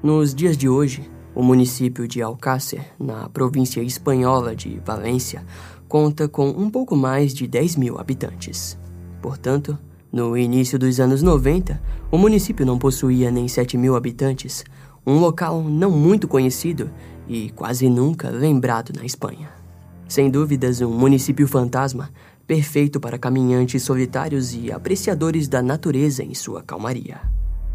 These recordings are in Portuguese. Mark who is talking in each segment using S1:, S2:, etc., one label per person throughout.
S1: Nos dias de hoje, o município de Alcácer, na província espanhola de Valência, conta com um pouco mais de 10 mil habitantes. Portanto, no início dos anos 90, o município não possuía nem 7 mil habitantes, um local não muito conhecido e quase nunca lembrado na Espanha. Sem dúvidas, um município fantasma, perfeito para caminhantes solitários e apreciadores da natureza em sua calmaria.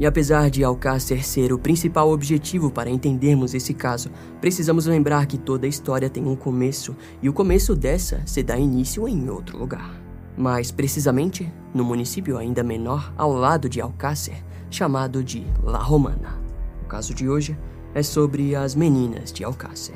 S1: E apesar de Alcácer ser o principal objetivo para entendermos esse caso, precisamos lembrar que toda história tem um começo e o começo dessa se dá início em outro lugar. Mais precisamente, no município ainda menor ao lado de Alcácer, chamado de La Romana. O caso de hoje é sobre as meninas de Alcácer.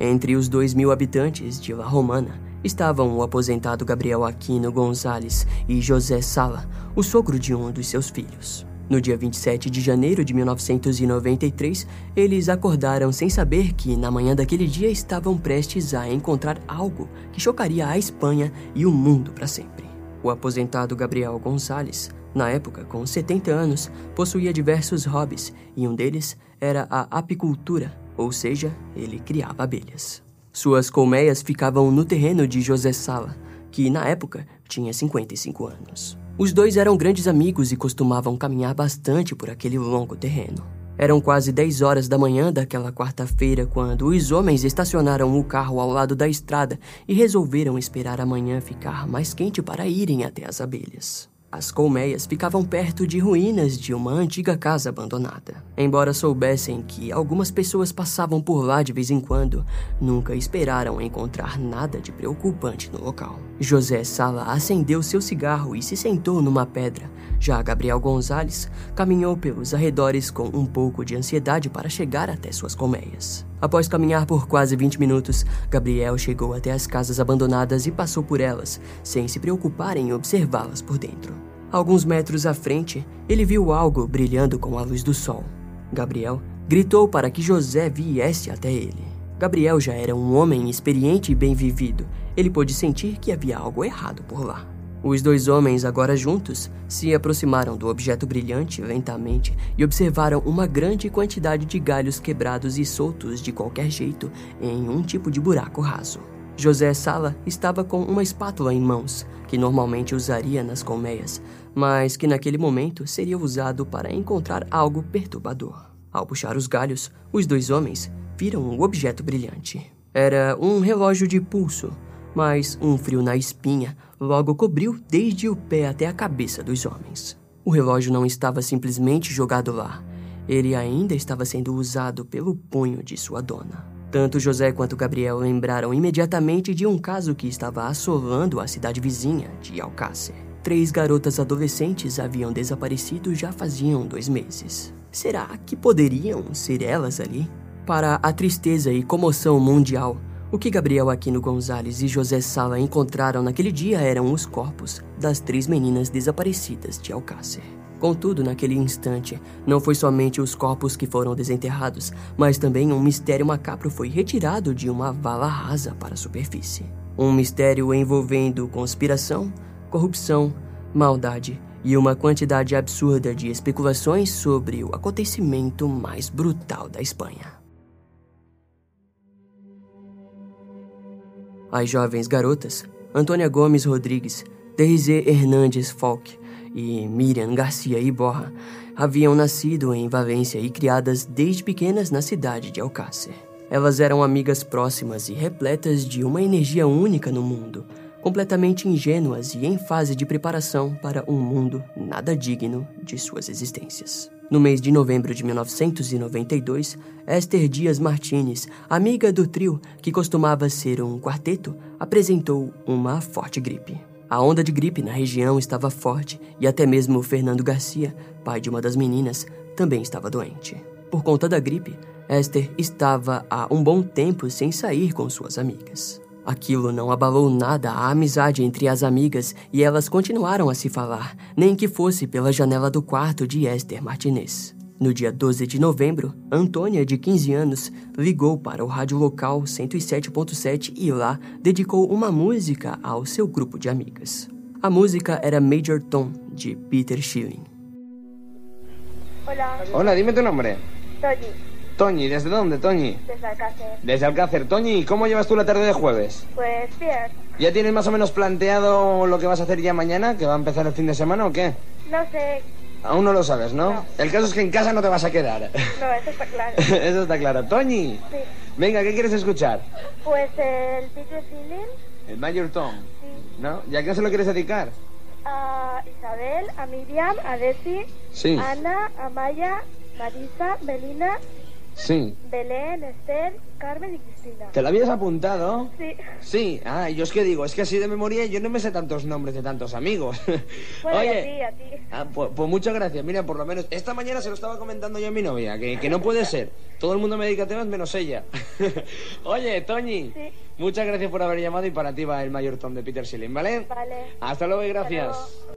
S1: Entre os dois mil habitantes de La Romana, estavam o aposentado Gabriel Aquino Gonzalez e José Sala, o sogro de um dos seus filhos. No dia 27 de janeiro de 1993, eles acordaram sem saber que, na manhã daquele dia, estavam prestes a encontrar algo que chocaria a Espanha e o mundo para sempre. O aposentado Gabriel Gonzalez, na época com 70 anos, possuía diversos hobbies e um deles era a apicultura, ou seja, ele criava abelhas. Suas colmeias ficavam no terreno de José Sala, que na época tinha 55 anos. Os dois eram grandes amigos e costumavam caminhar bastante por aquele longo terreno. Eram quase 10 horas da manhã daquela quarta-feira quando os homens estacionaram o carro ao lado da estrada e resolveram esperar a manhã ficar mais quente para irem até as abelhas. As colmeias ficavam perto de ruínas de uma antiga casa abandonada. Embora soubessem que algumas pessoas passavam por lá de vez em quando, nunca esperaram encontrar nada de preocupante no local. José Sala acendeu seu cigarro e se sentou numa pedra. Já Gabriel Gonzalez caminhou pelos arredores com um pouco de ansiedade para chegar até suas colmeias. Após caminhar por quase 20 minutos, Gabriel chegou até as casas abandonadas e passou por elas, sem se preocupar em observá-las por dentro. Alguns metros à frente, ele viu algo brilhando com a luz do sol. Gabriel gritou para que José viesse até ele. Gabriel já era um homem experiente e bem vivido. Ele pôde sentir que havia algo errado por lá. Os dois homens, agora juntos, se aproximaram do objeto brilhante lentamente e observaram uma grande quantidade de galhos quebrados e soltos de qualquer jeito em um tipo de buraco raso. José Sala estava com uma espátula em mãos, que normalmente usaria nas colmeias, mas que naquele momento seria usado para encontrar algo perturbador. Ao puxar os galhos, os dois homens viram um objeto brilhante. Era um relógio de pulso, mas um frio na espinha logo cobriu desde o pé até a cabeça dos homens. O relógio não estava simplesmente jogado lá, ele ainda estava sendo usado pelo punho de sua dona. Tanto José quanto Gabriel lembraram imediatamente de um caso que estava assolando a cidade vizinha de Alcácer. Três garotas adolescentes haviam desaparecido já faziam dois meses. Será que poderiam ser elas ali? Para a tristeza e comoção mundial, o que Gabriel Aquino Gonzalez e José Sala encontraram naquele dia eram os corpos das três meninas desaparecidas de Alcácer. Contudo, naquele instante, não foi somente os corpos que foram desenterrados, mas também um mistério macabro foi retirado de uma vala rasa para a superfície. Um mistério envolvendo conspiração, corrupção, maldade e uma quantidade absurda de especulações sobre o acontecimento mais brutal da Espanha. As jovens garotas, Antônia Gomes Rodrigues, Derizé Hernandes Falk, e Miriam Garcia Iborra haviam nascido em Valência e criadas desde pequenas na cidade de Alcácer. Elas eram amigas próximas e repletas de uma energia única no mundo, completamente ingênuas e em fase de preparação para um mundo nada digno de suas existências. No mês de novembro de 1992, Esther Dias Martinez, amiga do trio que costumava ser um quarteto, apresentou uma forte gripe. A onda de gripe na região estava forte e até mesmo Fernando Garcia, pai de uma das meninas, também estava doente. Por conta da gripe, Esther estava há um bom tempo sem sair com suas amigas. Aquilo não abalou nada a amizade entre as amigas e elas continuaram a se falar, nem que fosse pela janela do quarto de Esther Martinez. No dia 12 de novembro, Antônia, de 15 anos, ligou para o rádio local 107.7 e lá dedicou uma música ao seu grupo de amigas. A música era Major Tom, de Peter Schilling.
S2: Hola,
S3: Hola, dime tu nombre.
S2: Toñi,
S3: Toñi, ¿desde dónde, Toñi?
S2: desde Alcácer.
S3: Desde Alcácer. Toñi, ¿cómo llevas tú la tarde de jueves?
S2: Pues bien,
S3: ¿Ya tienes más o menos planteado lo que vas a hacer ya mañana, que va a empezar el fin de semana o qué?
S2: no sé,
S3: Aún no lo sabes, ¿no?
S2: No.
S3: El caso es que en casa no te vas a quedar.
S2: no, eso está claro.
S3: Eso está claro. Toñi,
S2: Sí,
S3: venga, ¿qué quieres escuchar?
S2: pues el Peter Sealing,
S3: El Major Tom,
S2: sí,
S3: ¿no? ¿Y a quién se lo quieres dedicar?
S2: a Isabel, a Miriam, a Desi,
S3: Sí,
S2: Ana, a Maya, Marisa, Melina,
S3: sí.
S2: Belén, Esther, Carmen y Cristina.
S3: ¿Te lo habías apuntado?
S2: Sí,
S3: Sí, ah, yo es que digo, es que así de memoria yo no me sé tantos nombres de tantos amigos.
S2: bueno, y a
S3: Oye,
S2: ti, a ti.
S3: Ah, pues, pues muchas gracias. Mira, por lo menos esta mañana se lo estaba comentando yo a mi novia, que, que no puede ser. Todo el mundo me dedica a temas menos ella. Oye, Toñi,
S2: Sí.
S3: muchas gracias por haber llamado y para ti va el mayor Tom de Peter Schilling, ¿vale?
S2: Vale.
S3: Hasta luego y gracias.
S2: luego.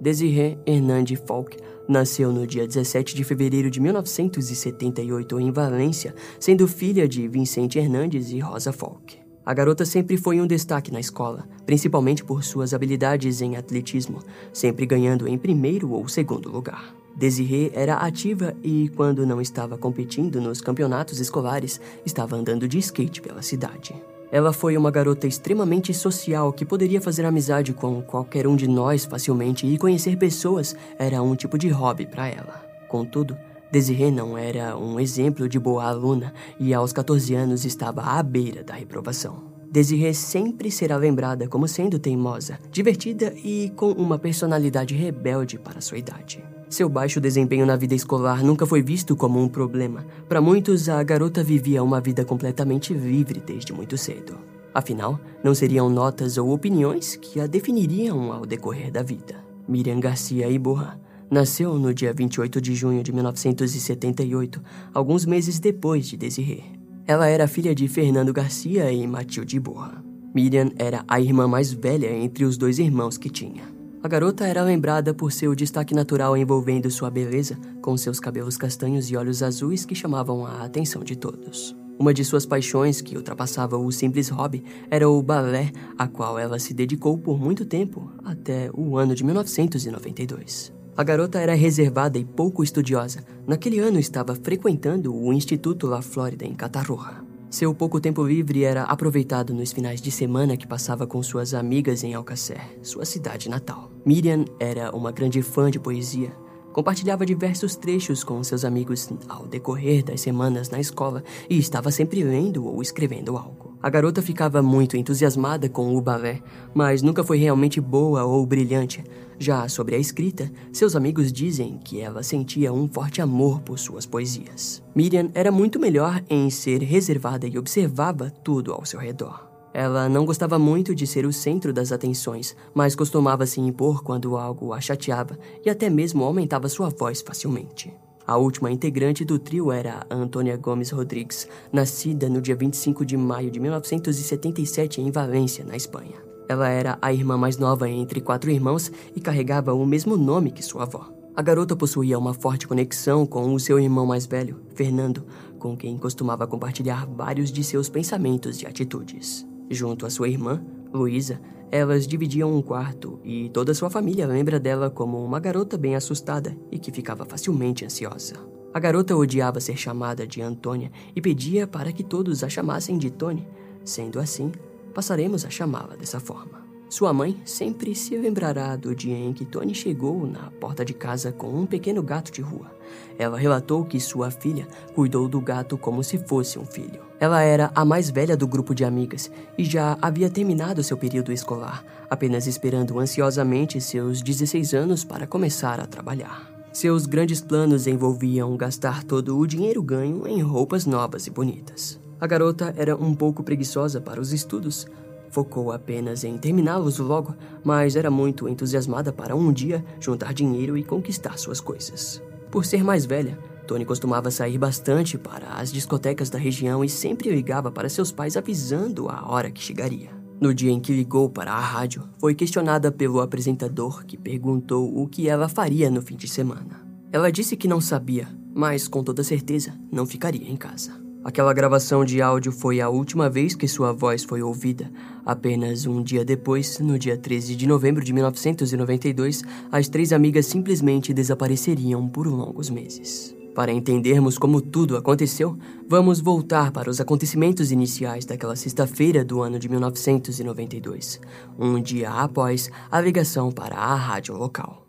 S1: Desiree Hernande Falk nasceu no dia 17 de fevereiro de 1978 em Valência, sendo filha de Vicente Hernandes e Rosa Falk. A garota sempre foi um destaque na escola, principalmente por suas habilidades em atletismo, sempre ganhando em primeiro ou segundo lugar. Desiree era ativa e, quando não estava competindo nos campeonatos escolares, estava andando de skate pela cidade. Ela foi uma garota extremamente social que poderia fazer amizade com qualquer um de nós facilmente e conhecer pessoas era um tipo de hobby para ela. Contudo, Desiree não era um exemplo de boa aluna e aos 14 anos estava à beira da reprovação. Desiree sempre será lembrada como sendo teimosa, divertida e com uma personalidade rebelde para sua idade. Seu baixo desempenho na vida escolar nunca foi visto como um problema. Para muitos, a garota vivia uma vida completamente livre desde muito cedo. Afinal, não seriam notas ou opiniões que a definiriam ao decorrer da vida. Miriam Garcia Iborra nasceu no dia 28 de junho de 1978, alguns meses depois de Desirê. Ela era filha de Fernando Garcia e Matilde Iborra. Miriam era a irmã mais velha entre os dois irmãos que tinha. A garota era lembrada por seu destaque natural envolvendo sua beleza, com seus cabelos castanhos e olhos azuis que chamavam a atenção de todos. Uma de suas paixões, que ultrapassava o simples hobby, era o balé, a qual ela se dedicou por muito tempo, até o ano de 1992. A garota era reservada e pouco estudiosa. Naquele ano estava frequentando o Instituto La Flórida em Catarroja. Seu pouco tempo livre era aproveitado nos finais de semana que passava com suas amigas em Alcacer, sua cidade natal. Miriam era uma grande fã de poesia. Compartilhava diversos trechos com seus amigos ao decorrer das semanas na escola e estava sempre lendo ou escrevendo algo. A garota ficava muito entusiasmada com o balé, mas nunca foi realmente boa ou brilhante. Já sobre a escrita, seus amigos dizem que ela sentia um forte amor por suas poesias. Miriam era muito melhor em ser reservada e observava tudo ao seu redor. Ela não gostava muito de ser o centro das atenções, mas costumava se impor quando algo a chateava e até mesmo aumentava sua voz facilmente. A última integrante do trio era Antônia Gomes Rodrigues, nascida no dia 25 de maio de 1977 em Valência, na Espanha. Ela era a irmã mais nova entre quatro irmãos e carregava o mesmo nome que sua avó. A garota possuía uma forte conexão com o seu irmão mais velho, Fernando, com quem costumava compartilhar vários de seus pensamentos e atitudes. Junto à sua irmã, Luísa, elas dividiam um quarto e toda sua família lembra dela como uma garota bem assustada e que ficava facilmente ansiosa. A garota odiava ser chamada de Antônia e pedia para que todos a chamassem de Tony. Sendo assim, passaremos a chamá-la dessa forma. Sua mãe sempre se lembrará do dia em que Tony chegou na porta de casa com um pequeno gato de rua. Ela relatou que sua filha cuidou do gato como se fosse um filho. Ela era a mais velha do grupo de amigas e já havia terminado seu período escolar, apenas esperando ansiosamente seus 16 anos para começar a trabalhar. Seus grandes planos envolviam gastar todo o dinheiro ganho em roupas novas e bonitas. A garota era um pouco preguiçosa para os estudos, Focou apenas em terminá-los logo, mas era muito entusiasmada para um dia juntar dinheiro e conquistar suas coisas. Por ser mais velha, Tony costumava sair bastante para as discotecas da região e sempre ligava para seus pais avisando a hora que chegaria. No dia em que ligou para a rádio, foi questionada pelo apresentador que perguntou o que ela faria no fim de semana. Ela disse que não sabia, mas com toda certeza não ficaria em casa. Aquela gravação de áudio foi a última vez que sua voz foi ouvida. Apenas um dia depois, no dia 13 de novembro de 1992, as três amigas simplesmente desapareceriam por longos meses. Para entendermos como tudo aconteceu, vamos voltar para os acontecimentos iniciais daquela sexta-feira do ano de 1992, um dia após a ligação para a rádio local.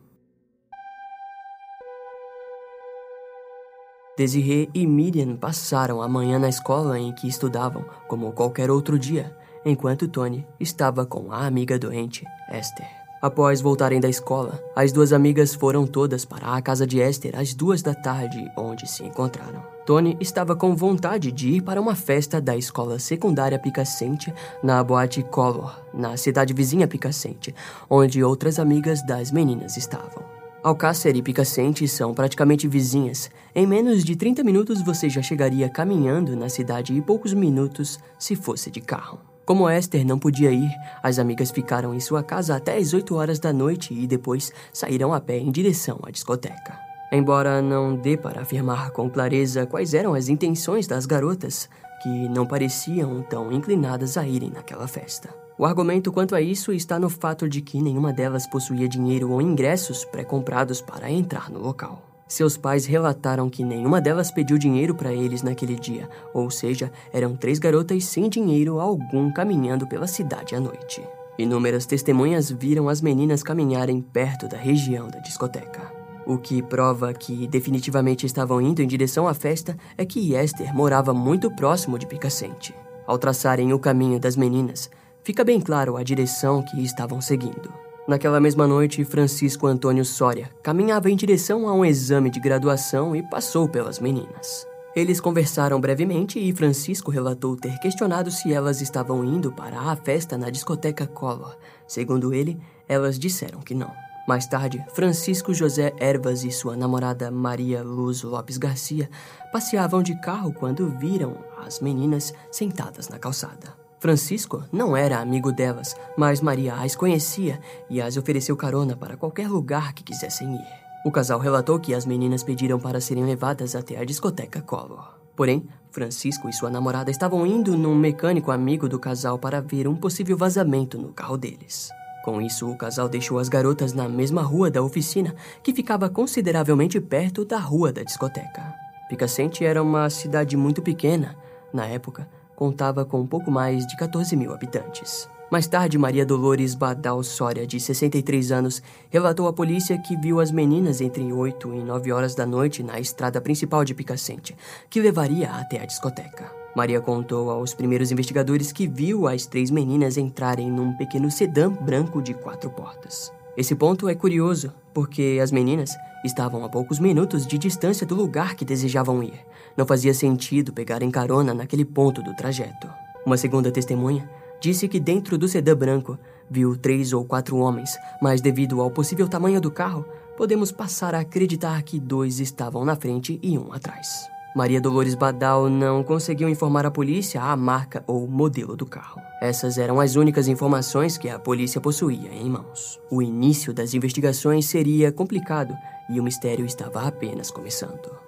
S1: Desiree e Miriam passaram a manhã na escola em que estudavam, como qualquer outro dia, enquanto Tony estava com a amiga doente, Esther. Após voltarem da escola, as duas amigas foram todas para a casa de Esther às duas da tarde, onde se encontraram. Tony estava com vontade de ir para uma festa da escola secundária Picacente na boate Color, na cidade vizinha Picacente, onde outras amigas das meninas estavam. Alcácer e Picacente são praticamente vizinhas. Em menos de 30 minutos você já chegaria caminhando na cidade e poucos minutos se fosse de carro. Como Esther não podia ir, as amigas ficaram em sua casa até as 8 horas da noite e depois saíram a pé em direção à discoteca. Embora não dê para afirmar com clareza quais eram as intenções das garotas, que não pareciam tão inclinadas a irem naquela festa. O argumento quanto a isso está no fato de que nenhuma delas possuía dinheiro ou ingressos pré-comprados para entrar no local. Seus pais relataram que nenhuma delas pediu dinheiro para eles naquele dia, ou seja, eram três garotas sem dinheiro algum caminhando pela cidade à noite. Inúmeras testemunhas viram as meninas caminharem perto da região da discoteca. O que prova que definitivamente estavam indo em direção à festa é que Esther morava muito próximo de Picacente. Ao traçarem o caminho das meninas, fica bem claro a direção que estavam seguindo. Naquela mesma noite, Francisco Antônio Soria caminhava em direção a um exame de graduação e passou pelas meninas. Eles conversaram brevemente e Francisco relatou ter questionado se elas estavam indo para a festa na discoteca Collor. Segundo ele, elas disseram que não. Mais tarde, Francisco José Ervas e sua namorada Maria Luz Lopes Garcia passeavam de carro quando viram as meninas sentadas na calçada. Francisco não era amigo delas, mas Maria as conhecia e as ofereceu carona para qualquer lugar que quisessem ir. O casal relatou que as meninas pediram para serem levadas até a discoteca Collor. Porém, Francisco e sua namorada estavam indo num mecânico amigo do casal para ver um possível vazamento no carro deles. Com isso, o casal deixou as garotas na mesma rua da oficina, que ficava consideravelmente perto da rua da discoteca. Picacente era uma cidade muito pequena. Na época, contava com pouco mais de 14 mil habitantes. Mais tarde, Maria Dolores Badal Soria, de 63 anos, relatou à polícia que viu as meninas entre 8 e 9 horas da noite na estrada principal de Picacente, que levaria até a discoteca. Maria contou aos primeiros investigadores que viu as três meninas entrarem num pequeno sedã branco de quatro portas. Esse ponto é curioso, porque as meninas estavam a poucos minutos de distância do lugar que desejavam ir. Não fazia sentido pegarem carona naquele ponto do trajeto. Uma segunda testemunha disse que dentro do sedã branco viu três ou quatro homens, mas devido ao possível tamanho do carro, podemos passar a acreditar que dois estavam na frente e um atrás. Maria Dolores Badal não conseguiu informar a polícia a marca ou modelo do carro. Essas eram as únicas informações que a polícia possuía em mãos. O início das investigações seria complicado e o mistério estava apenas começando.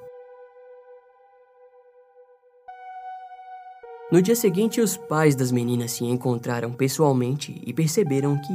S1: No dia seguinte, os pais das meninas se encontraram pessoalmente e perceberam que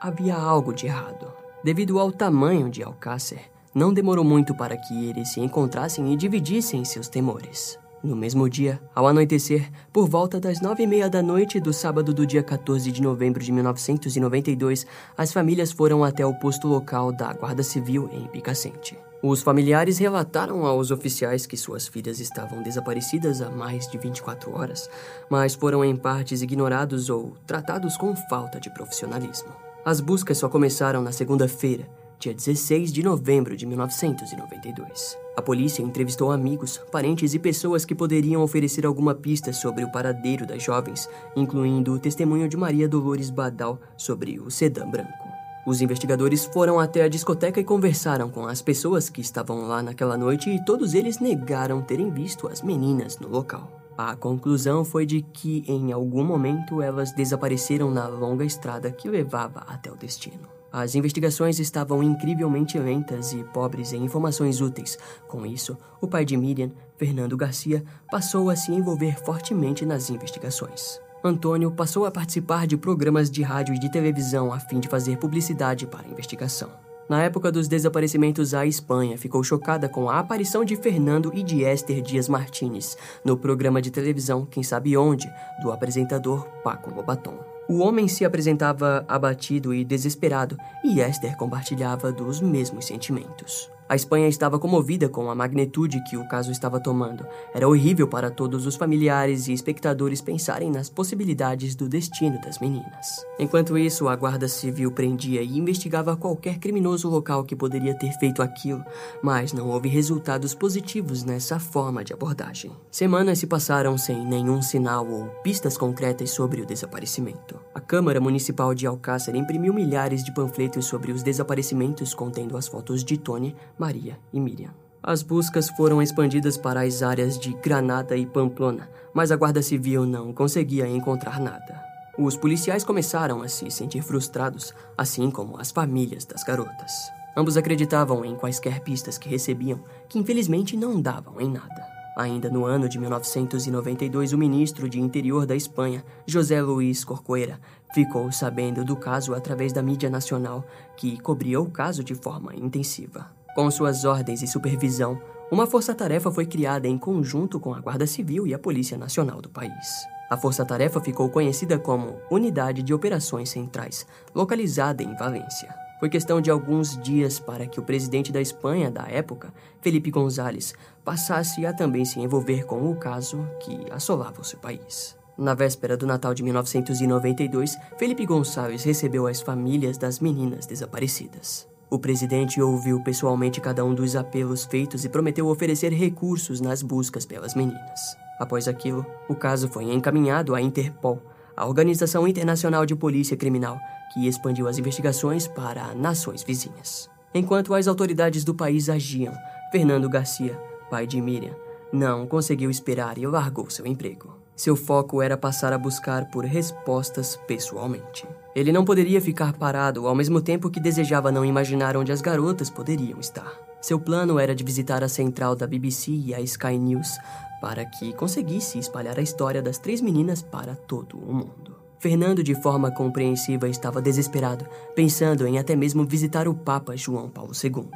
S1: havia algo de errado. Devido ao tamanho de Alcácer, não demorou muito para que eles se encontrassem e dividissem seus temores. No mesmo dia, ao anoitecer, por volta das nove e meia da noite do sábado do dia 14 de novembro de 1992, as famílias foram até o posto local da Guarda Civil em Picacente. Os familiares relataram aos oficiais que suas filhas estavam desaparecidas há mais de 24 horas, mas foram em partes ignorados ou tratados com falta de profissionalismo. As buscas só começaram na segunda-feira, dia 16 de novembro de 1992. A polícia entrevistou amigos, parentes e pessoas que poderiam oferecer alguma pista sobre o paradeiro das jovens, incluindo o testemunho de Maria Dolores Badal sobre o sedã branco. Os investigadores foram até a discoteca e conversaram com as pessoas que estavam lá naquela noite e todos eles negaram terem visto as meninas no local. A conclusão foi de que em algum momento elas desapareceram na longa estrada que levava até o destino. As investigações estavam incrivelmente lentas e pobres em informações úteis. Com isso, o pai de Miriam, Fernando Garcia, passou a se envolver fortemente nas investigações. Antônio passou a participar de programas de rádio e de televisão a fim de fazer publicidade para a investigação. Na época dos desaparecimentos, a Espanha ficou chocada com a aparição de Fernando e de Esther Dias Martínez no programa de televisão Quem Sabe Onde, do apresentador Paco Lobaton. O homem se apresentava abatido e desesperado, e Esther compartilhava dos mesmos sentimentos. A Espanha estava comovida com a magnitude que o caso estava tomando. Era horrível para todos os familiares e espectadores pensarem nas possibilidades do destino das meninas. Enquanto isso, a Guarda Civil prendia e investigava qualquer criminoso local que poderia ter feito aquilo, mas não houve resultados positivos nessa forma de abordagem. Semanas se passaram sem nenhum sinal ou pistas concretas sobre o desaparecimento. A Câmara Municipal de Alcácer imprimiu milhares de panfletos sobre os desaparecimentos contendo as fotos de Tony, Maria e Miriam. As buscas foram expandidas para as áreas de Granada e Pamplona, mas a Guarda Civil não conseguia encontrar nada. Os policiais começaram a se sentir frustrados, assim como as famílias das garotas. Ambos acreditavam em quaisquer pistas que recebiam, que infelizmente não davam em nada. Ainda no ano de 1992, o ministro de Interior da Espanha, José Luís Corcoera, ficou sabendo do caso através da mídia nacional, que cobria o caso de forma intensiva. Com suas ordens e supervisão, uma força-tarefa foi criada em conjunto com a Guarda Civil e a Polícia Nacional do país. A força-tarefa ficou conhecida como Unidade de Operações Centrais, localizada em Valência. Foi questão de alguns dias para que o presidente da Espanha da época, Felipe González, passasse a também se envolver com o caso que assolava o seu país. Na véspera do Natal de 1992, Felipe Gonçalves recebeu as famílias das meninas desaparecidas. O presidente ouviu pessoalmente cada um dos apelos feitos e prometeu oferecer recursos nas buscas pelas meninas. Após aquilo, o caso foi encaminhado à Interpol, a Organização Internacional de Polícia Criminal, que expandiu as investigações para nações vizinhas. Enquanto as autoridades do país agiam, Fernando Garcia, pai de Miriam, não conseguiu esperar e largou seu emprego. Seu foco era passar a buscar por respostas pessoalmente. Ele não poderia ficar parado ao mesmo tempo que desejava não imaginar onde as garotas poderiam estar. Seu plano era de visitar a central da BBC e a Sky News para que conseguisse espalhar a história das três meninas para todo o mundo. Fernando, de forma compreensiva, estava desesperado, pensando em até mesmo visitar o Papa João Paulo II.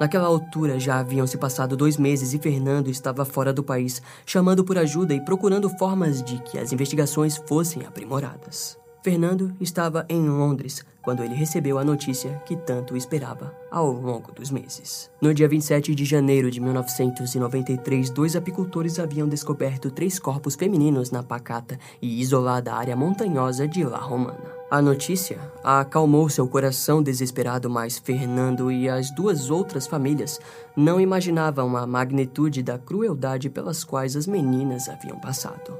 S1: Naquela altura já haviam se passado dois meses e Fernando estava fora do país, chamando por ajuda e procurando formas de que as investigações fossem aprimoradas. Fernando estava em Londres quando ele recebeu a notícia que tanto esperava ao longo dos meses. No dia 27 de janeiro de 1993, dois apicultores haviam descoberto três corpos femininos na pacata e isolada área montanhosa de La Romana. A notícia acalmou seu coração desesperado, mas Fernando e as duas outras famílias não imaginavam a magnitude da crueldade pelas quais as meninas haviam passado.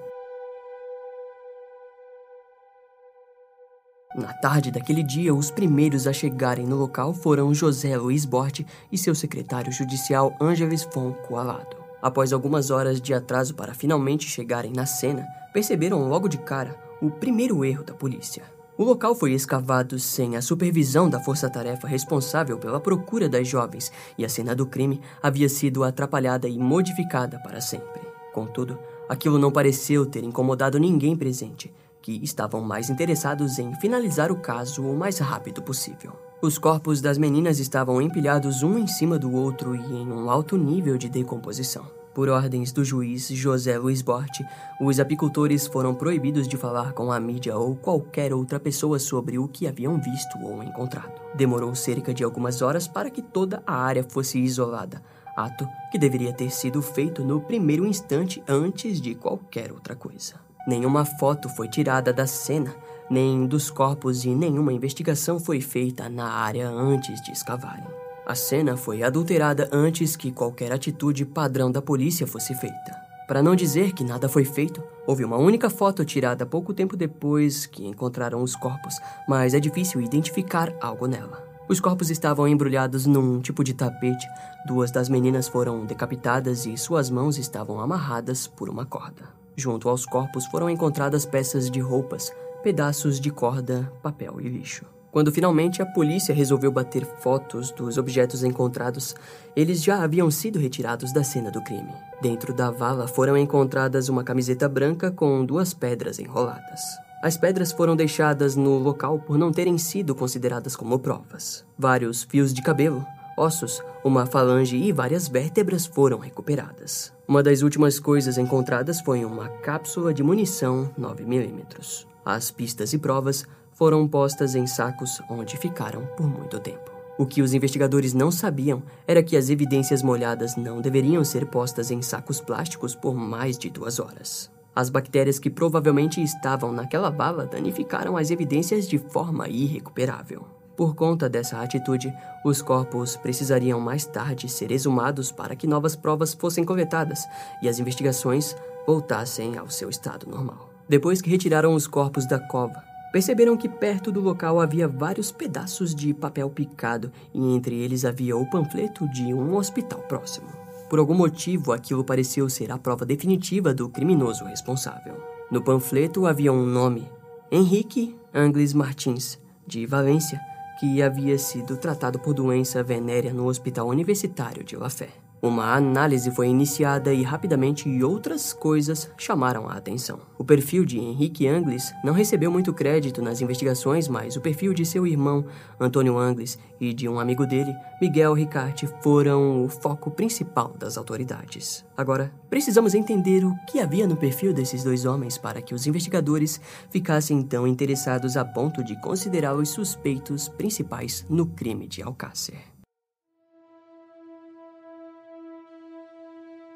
S1: Na tarde daquele dia, os primeiros a chegarem no local foram José Luiz Borte e seu secretário judicial Ângeles Fon Coalado. Após algumas horas de atraso para finalmente chegarem na cena, perceberam logo de cara o primeiro erro da polícia. O local foi escavado sem a supervisão da força-tarefa responsável pela procura das jovens e a cena do crime havia sido atrapalhada e modificada para sempre. Contudo, aquilo não pareceu ter incomodado ninguém presente, que estavam mais interessados em finalizar o caso o mais rápido possível. Os corpos das meninas estavam empilhados um em cima do outro e em um alto nível de decomposição. Por ordens do juiz José Luiz Borte, os apicultores foram proibidos de falar com a mídia ou qualquer outra pessoa sobre o que haviam visto ou encontrado. Demorou cerca de algumas horas para que toda a área fosse isolada, ato que deveria ter sido feito no primeiro instante antes de qualquer outra coisa. Nenhuma foto foi tirada da cena, nem dos corpos e nenhuma investigação foi feita na área antes de escavarem. A cena foi adulterada antes que qualquer atitude padrão da polícia fosse feita. Para não dizer que nada foi feito, houve uma única foto tirada pouco tempo depois que encontraram os corpos, mas é difícil identificar algo nela. Os corpos estavam embrulhados num tipo de tapete, duas das meninas foram decapitadas e suas mãos estavam amarradas por uma corda. Junto aos corpos foram encontradas peças de roupas, pedaços de corda, papel e lixo. Quando finalmente a polícia resolveu bater fotos dos objetos encontrados, eles já haviam sido retirados da cena do crime. Dentro da vala foram encontradas uma camiseta branca com duas pedras enroladas. As pedras foram deixadas no local por não terem sido consideradas como provas. Vários fios de cabelo, ossos, uma falange e várias vértebras foram recuperadas. Uma das últimas coisas encontradas foi uma cápsula de munição 9mm. As pistas e provas foram postas em sacos onde ficaram por muito tempo. O que os investigadores não sabiam era que as evidências molhadas não deveriam ser postas em sacos plásticos por mais de duas horas. As bactérias que provavelmente estavam naquela vala danificaram as evidências de forma irrecuperável. Por conta dessa atitude, os corpos precisariam mais tarde ser exumados para que novas provas fossem coletadas e as investigações voltassem ao seu estado normal. Depois que retiraram os corpos da cova, perceberam que perto do local havia vários pedaços de papel picado e entre eles havia o panfleto de um hospital próximo. Por algum motivo, aquilo pareceu ser a prova definitiva do criminoso responsável. No panfleto havia um nome: Henrique Angles Martins, de Valência, que havia sido tratado por doença venérea no Hospital Universitário de La Fé. Uma análise foi iniciada e rapidamente outras coisas chamaram a atenção. O perfil de Henrique Angles não recebeu muito crédito nas investigações, mas o perfil de seu irmão, Antônio Angles, e de um amigo dele, Miguel Ricarte, foram o foco principal das autoridades. Agora, precisamos entender o que havia no perfil desses dois homens para que os investigadores ficassem tão interessados a ponto de considerá-los suspeitos principais no crime de Alcácer.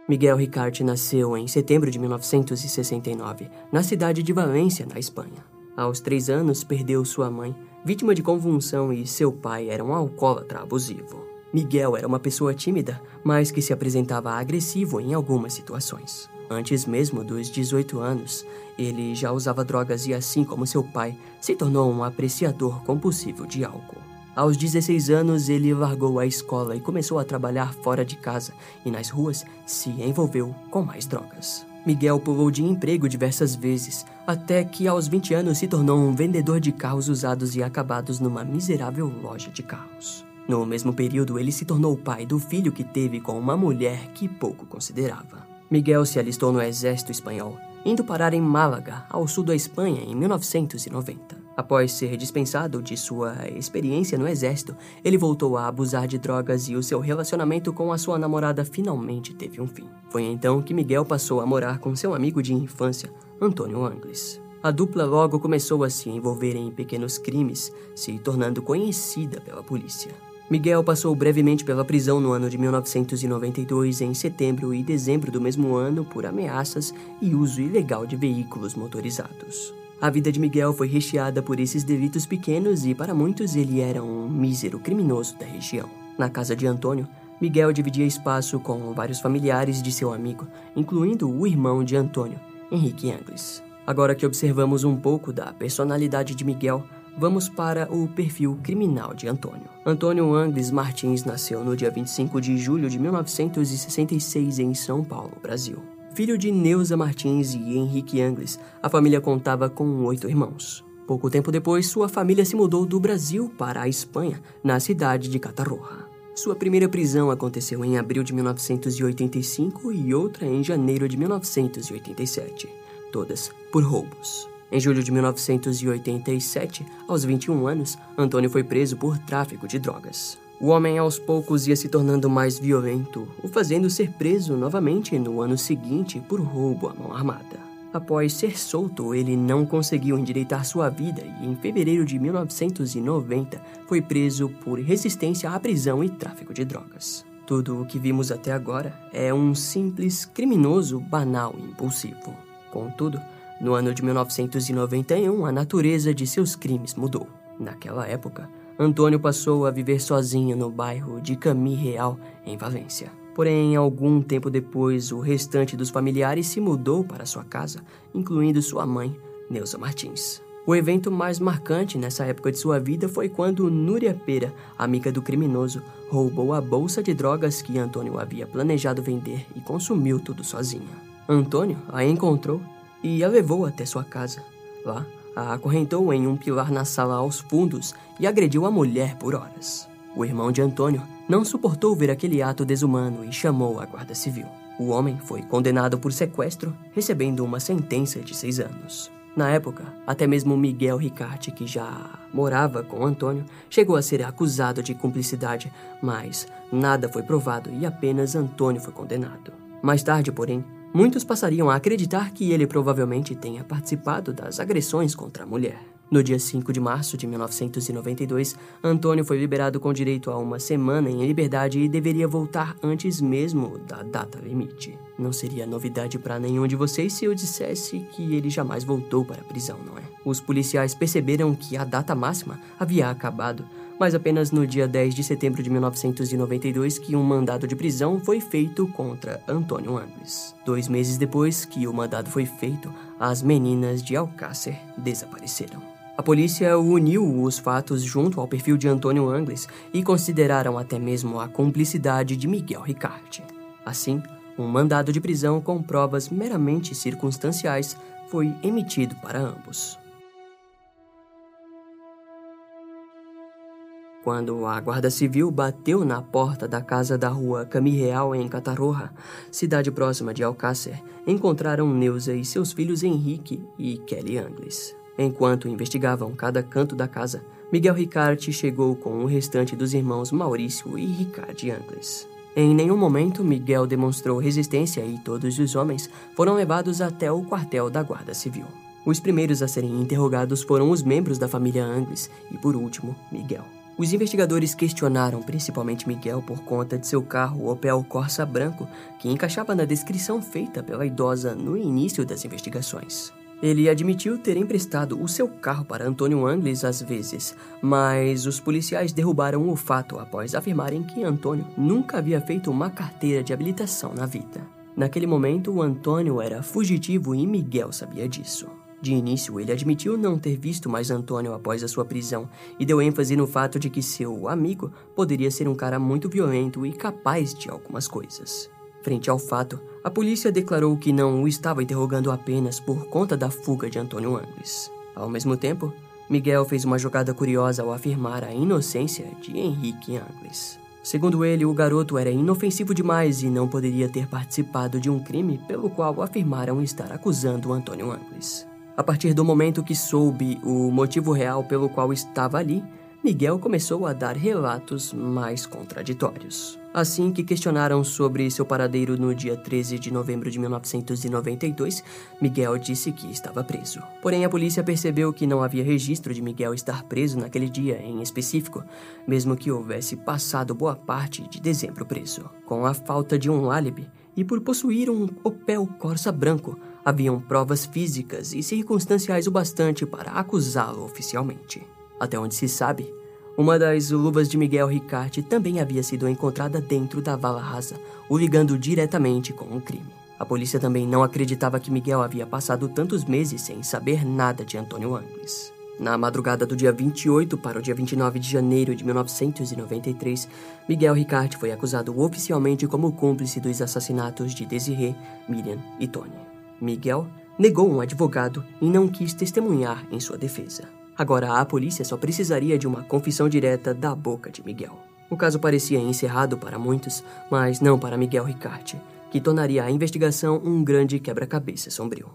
S1: Miguel Ricarte nasceu em setembro de 1969, na cidade de Valência, na Espanha. Aos três anos, perdeu sua mãe, vítima de convulsão, e seu pai era um alcoólatra abusivo. Miguel era uma pessoa tímida, mas que se apresentava agressivo em algumas situações. Antes mesmo dos 18 anos, ele já usava drogas e, assim como seu pai, se tornou um apreciador compulsivo de álcool. Aos 16 anos, ele largou a escola e começou a trabalhar fora de casa e nas ruas se envolveu com mais drogas. Miguel pulou de emprego diversas vezes, até que aos 20 anos se tornou um vendedor de carros usados e acabados numa miserável loja de carros. No mesmo período, ele se tornou pai do filho que teve com uma mulher que pouco considerava. Miguel se alistou no exército espanhol, indo parar em Málaga, ao sul da Espanha, em 1990. Após ser dispensado de sua experiência no exército, ele voltou a abusar de drogas e o seu relacionamento com a sua namorada finalmente teve um fim. Foi então que Miguel passou a morar com seu amigo de infância, Antônio Angles. A dupla logo começou a se envolver em pequenos crimes, se tornando conhecida pela polícia. Miguel passou brevemente pela prisão no ano de 1992, em setembro e dezembro do mesmo ano, por ameaças e uso ilegal de veículos motorizados. A vida de Miguel foi recheada por esses delitos pequenos e, para muitos, ele era um mísero criminoso da região. Na casa de Antônio, Miguel dividia espaço com vários familiares de seu amigo, incluindo o irmão de Antônio, Henrique Angles. Agora que observamos um pouco da personalidade de Miguel, vamos para o perfil criminal de Antônio. Antônio Angles Martins nasceu no dia 25 de julho de 1966 em São Paulo, Brasil. Filho de Neuza Martins e Henrique Angles, a família contava com oito irmãos. Pouco tempo depois, sua família se mudou do Brasil para a Espanha, na cidade de Catarroja. Sua primeira prisão aconteceu em abril de 1985 e outra em janeiro de 1987, todas por roubos. Em julho de 1987, aos 21 anos, Antônio foi preso por tráfico de drogas. O homem aos poucos ia se tornando mais violento, o fazendo ser preso novamente no ano seguinte por roubo à mão armada. Após ser solto, ele não conseguiu endireitar sua vida e, em fevereiro de 1990, foi preso por resistência à prisão e tráfico de drogas. Tudo o que vimos até agora é um simples criminoso banal e impulsivo. Contudo, no ano de 1991, a natureza de seus crimes mudou. Naquela época, Antônio passou a viver sozinho no bairro de Cami Real, em Valência. Porém, algum tempo depois, o restante dos familiares se mudou para sua casa, incluindo sua mãe, Neuza Martins. O evento mais marcante nessa época de sua vida foi quando Núria Pera, amiga do criminoso, roubou a bolsa de drogas que Antônio havia planejado vender e consumiu tudo sozinha. Antônio a encontrou e a levou até sua casa. Lá, a acorrentou em um pilar na sala aos fundos e agrediu a mulher por horas. O irmão de Antônio não suportou ver aquele ato desumano e chamou a Guarda Civil. O homem foi condenado por sequestro, recebendo uma sentença de seis anos. Na época, até mesmo Miguel Ricarte, que já morava com Antônio, chegou a ser acusado de cumplicidade, mas nada foi provado e apenas Antônio foi condenado. Mais tarde, porém, muitos passariam a acreditar que ele provavelmente tenha participado das agressões contra a mulher. No dia 5 de março de 1992, Antônio foi liberado com direito a uma semana em liberdade e deveria voltar antes mesmo da data limite. Não seria novidade para nenhum de vocês se eu dissesse que ele jamais voltou para a prisão, não é? Os policiais perceberam que a data máxima havia acabado, mas apenas no dia 10 de setembro de 1992 que um mandado de prisão foi feito contra Antônio Angles. Dois meses depois que o mandado foi feito, as meninas de Alcácer desapareceram. A polícia uniu os fatos junto ao perfil de Antônio Angles e consideraram até mesmo a cumplicidade de Miguel Ricarte. Assim, um mandado de prisão com provas meramente circunstanciais foi emitido para ambos. Quando a Guarda Civil bateu na porta da casa da rua Camirreal em Catarroja, cidade próxima de Alcácer, encontraram Neuza e seus filhos Henrique e Kelly Angles. Enquanto investigavam cada canto da casa, Miguel Ricarte chegou com o restante dos irmãos Maurício e Ricardo Angles. Em nenhum momento Miguel demonstrou resistência e todos os homens foram levados até o quartel da Guarda Civil. Os primeiros a serem interrogados foram os membros da família Angles e, por último, Miguel. Os investigadores questionaram principalmente Miguel por conta de seu carro Opel Corsa branco, que encaixava na descrição feita pela idosa no início das investigações. Ele admitiu ter emprestado o seu carro para Antônio Angles às vezes, mas os policiais derrubaram o fato após afirmarem que Antônio nunca havia feito uma carteira de habilitação na vida. Naquele momento, Antônio era fugitivo e Miguel sabia disso. De início, ele admitiu não ter visto mais Antônio após a sua prisão e deu ênfase no fato de que seu amigo poderia ser um cara muito violento e capaz de algumas coisas. Frente ao fato, a polícia declarou que não o estava interrogando apenas por conta da fuga de Antônio Angles. Ao mesmo tempo, Miguel fez uma jogada curiosa ao afirmar a inocência de Henrique Angles. Segundo ele, o garoto era inofensivo demais e não poderia ter participado de um crime pelo qual afirmaram estar acusando Antônio Angles. A partir do momento que soube o motivo real pelo qual estava ali, Miguel começou a dar relatos mais contraditórios. Assim que questionaram sobre seu paradeiro no dia 13 de novembro de 1992, Miguel disse que estava preso. Porém, a polícia percebeu que não havia registro de Miguel estar preso naquele dia em específico, mesmo que houvesse passado boa parte de dezembro preso. Com a falta de um álibi e por possuir um Opel Corsa branco, haviam provas físicas e circunstanciais o bastante para acusá-lo oficialmente. Até onde se sabe, uma das luvas de Miguel Ricarte também havia sido encontrada dentro da vala rasa, o ligando diretamente com o crime. A polícia também não acreditava que Miguel havia passado tantos meses sem saber nada de Antônio Angles. Na madrugada do dia 28 para o dia 29 de janeiro de 1993, Miguel Ricarte foi acusado oficialmente como cúmplice dos assassinatos de Desiree, Miriam e Tony. Miguel negou um advogado e não quis testemunhar em sua defesa. Agora a polícia só precisaria de uma confissão direta da boca de Miguel. O caso parecia encerrado para muitos, mas não para Miguel Ricarte, que tornaria a investigação um grande quebra-cabeça sombrio.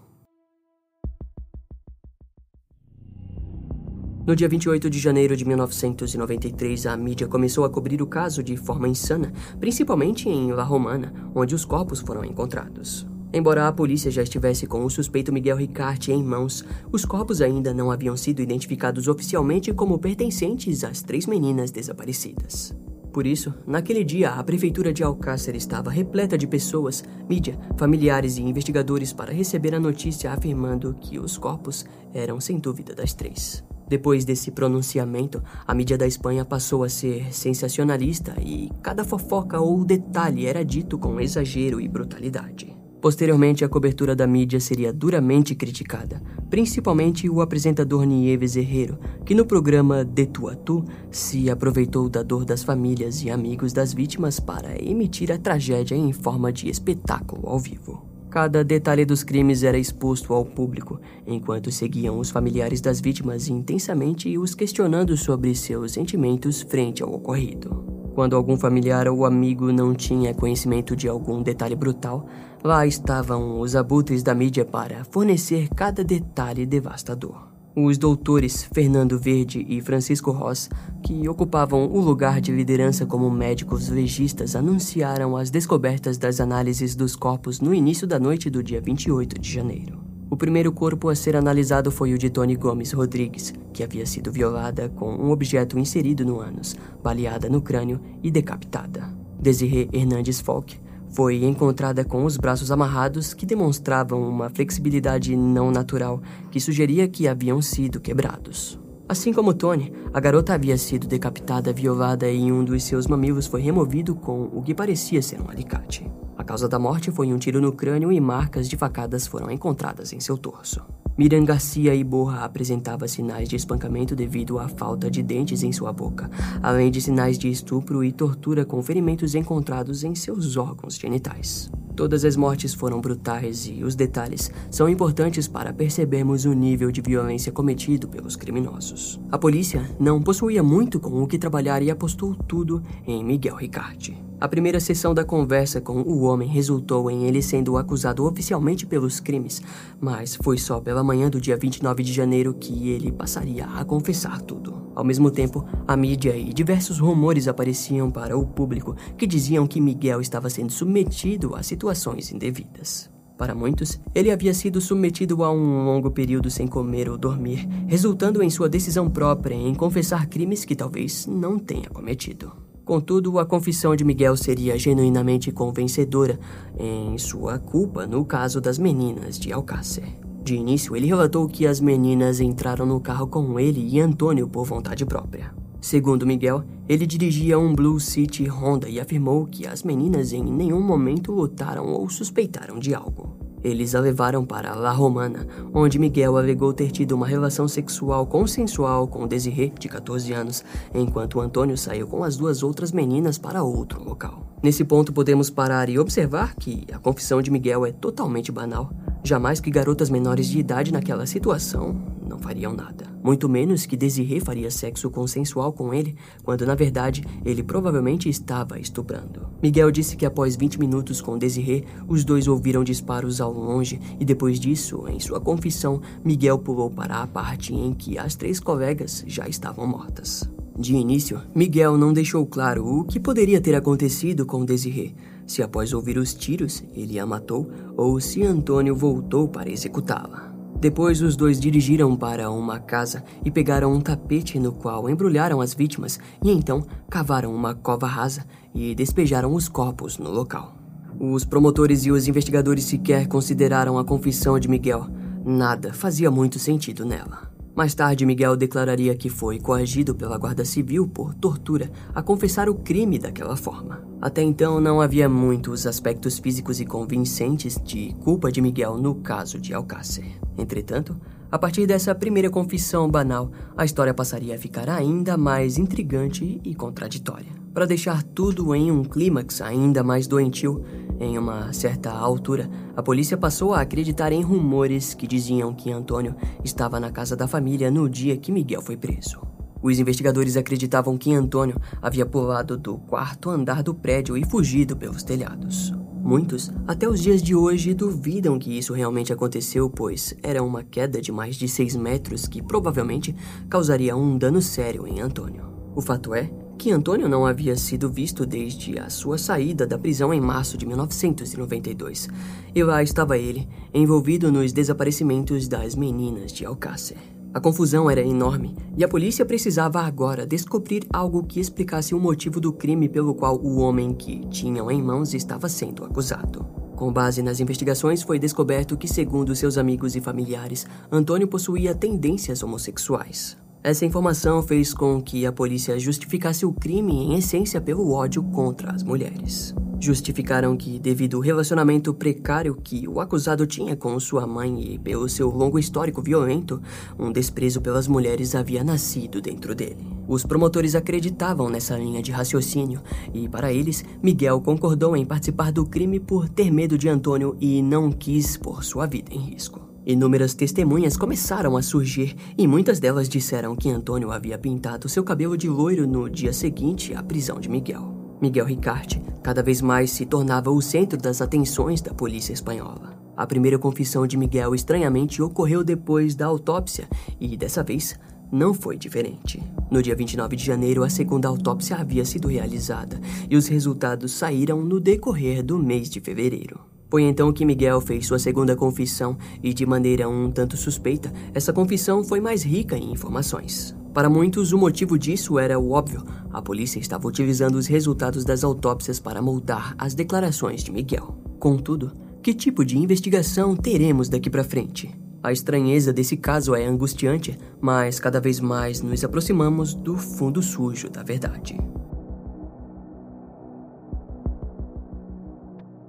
S1: No dia 28 de janeiro de 1993, a mídia começou a cobrir o caso de forma insana, principalmente em La Romana, onde os corpos foram encontrados. Embora a polícia já estivesse com o suspeito Miguel Ricarte em mãos, os corpos ainda não haviam sido identificados oficialmente como pertencentes às três meninas desaparecidas. Por isso, naquele dia, a prefeitura de Alcácer estava repleta de pessoas, mídia, familiares e investigadores para receber a notícia afirmando que os corpos eram sem dúvida das três. Depois desse pronunciamento, a mídia da Espanha passou a ser sensacionalista e cada fofoca ou detalhe era dito com exagero e brutalidade. Posteriormente, a cobertura da mídia seria duramente criticada, principalmente o apresentador Nieves Herrero, que no programa De Tu a Tu se aproveitou da dor das famílias e amigos das vítimas para emitir a tragédia em forma de espetáculo ao vivo. Cada detalhe dos crimes era exposto ao público, enquanto seguiam os familiares das vítimas intensamente os questionando sobre seus sentimentos frente ao ocorrido. Quando algum familiar ou amigo não tinha conhecimento de algum detalhe brutal, lá estavam os abutres da mídia para fornecer cada detalhe devastador. Os doutores Fernando Verde e Francisco Ross, que ocupavam o lugar de liderança como médicos legistas, anunciaram as descobertas das análises dos corpos no início da noite do dia 28 de janeiro. O primeiro corpo a ser analisado foi o de Tony Gomes Rodrigues, que havia sido violada com um objeto inserido no ânus, baleada no crânio e decapitada. Desirê Hernandes Falk foi encontrada com os braços amarrados que demonstravam uma flexibilidade não natural que sugeria que haviam sido quebrados. Assim como Tony, a garota havia sido decapitada, violada e um dos seus mamilos foi removido com o que parecia ser um alicate. A causa da morte foi um tiro no crânio e marcas de facadas foram encontradas em seu torso. Miriam Garcia Iborra apresentava sinais de espancamento devido à falta de dentes em sua boca, além de sinais de estupro e tortura com ferimentos encontrados em seus órgãos genitais. Todas as mortes foram brutais e os detalhes são importantes para percebermos o nível de violência cometido pelos criminosos. A polícia não possuía muito com o que trabalhar e apostou tudo em Miguel Ricarte. A primeira sessão da conversa com o homem resultou em ele sendo acusado oficialmente pelos crimes, mas foi só pela manhã do dia 29 de janeiro que ele passaria a confessar tudo. Ao mesmo tempo, a mídia e diversos rumores apareciam para o público que diziam que Miguel estava sendo submetido a situações indevidas. Para muitos, ele havia sido submetido a um longo período sem comer ou dormir, resultando em sua decisão própria em confessar crimes que talvez não tenha cometido. Contudo, a confissão de Miguel seria genuinamente convencedora em sua culpa no caso das meninas de Alcácer. De início, ele relatou que as meninas entraram no carro com ele e Antônio por vontade própria. Segundo Miguel, ele dirigia um Blue City Honda e afirmou que as meninas em nenhum momento lutaram ou suspeitaram de algo. Eles a levaram para La Romana, onde Miguel alegou ter tido uma relação sexual consensual com Desirê, de 14 anos, enquanto Antônio saiu com as duas outras meninas para outro local. Nesse ponto, podemos parar e observar que a confissão de Miguel é totalmente banal. Jamais que garotas menores de idade naquela situação não fariam nada. Muito menos que Desirê faria sexo consensual com ele, quando na verdade ele provavelmente estava estuprando. Miguel disse que após 20 minutos com Desirê, os dois ouviram disparos ao longe e depois disso, em sua confissão, Miguel pulou para a parte em que as três colegas já estavam mortas. De início, Miguel não deixou claro o que poderia ter acontecido com Desirê, se após ouvir os tiros ele a matou ou se Antônio voltou para executá-la. Depois, os dois dirigiram para uma casa e pegaram um tapete no qual embrulharam as vítimas e então cavaram uma cova rasa e despejaram os corpos no local. Os promotores e os investigadores sequer consideraram a confissão de Miguel. Nada fazia muito sentido nela. Mais tarde, Miguel declararia que foi coagido pela Guarda Civil por tortura a confessar o crime daquela forma. Até então, não havia muitos aspectos físicos e convincentes de culpa de Miguel no caso de Alcácer. Entretanto, a partir dessa primeira confissão banal, a história passaria a ficar ainda mais intrigante e contraditória. Para deixar tudo em um clímax ainda mais doentio, em uma certa altura, a polícia passou a acreditar em rumores que diziam que Antônio estava na casa da família no dia que Miguel foi preso. Os investigadores acreditavam que Antônio havia pulado do quarto andar do prédio e fugido pelos telhados. Muitos, até os dias de hoje, duvidam que isso realmente aconteceu, pois era uma queda de mais de 6 metros que provavelmente causaria um dano sério em Antônio. O fato é que Antônio não havia sido visto desde a sua saída da prisão em março de 1992. E lá estava ele, envolvido nos desaparecimentos das meninas de Alcácer. A confusão era enorme e a polícia precisava agora descobrir algo que explicasse o motivo do crime pelo qual o homem que tinham em mãos estava sendo acusado. Com base nas investigações, foi descoberto que, segundo seus amigos e familiares, Antônio possuía tendências homossexuais. Essa informação fez com que a polícia justificasse o crime em essência pelo ódio contra as mulheres. Justificaram que, devido ao relacionamento precário que o acusado tinha com sua mãe e pelo seu longo histórico violento, um desprezo pelas mulheres havia nascido dentro dele. Os promotores acreditavam nessa linha de raciocínio e, para eles, Miguel concordou em participar do crime por ter medo de Antônio e não quis pôr sua vida em risco. Inúmeras testemunhas começaram a surgir e muitas delas disseram que Antônio havia pintado seu cabelo de loiro no dia seguinte à prisão de Miguel. Miguel Ricarte cada vez mais se tornava o centro das atenções da polícia espanhola. A primeira confissão de Miguel estranhamente ocorreu depois da autópsia e, dessa vez, não foi diferente. No dia 29 de janeiro, a segunda autópsia havia sido realizada e os resultados saíram no decorrer do mês de fevereiro. Foi então que Miguel fez sua segunda confissão e, de maneira um tanto suspeita, essa confissão foi mais rica em informações. Para muitos, o motivo disso era o óbvio. A polícia estava utilizando os resultados das autópsias para moldar as declarações de Miguel. Contudo, que tipo de investigação teremos daqui para frente? A estranheza desse caso é angustiante, mas cada vez mais nos aproximamos do fundo sujo da verdade.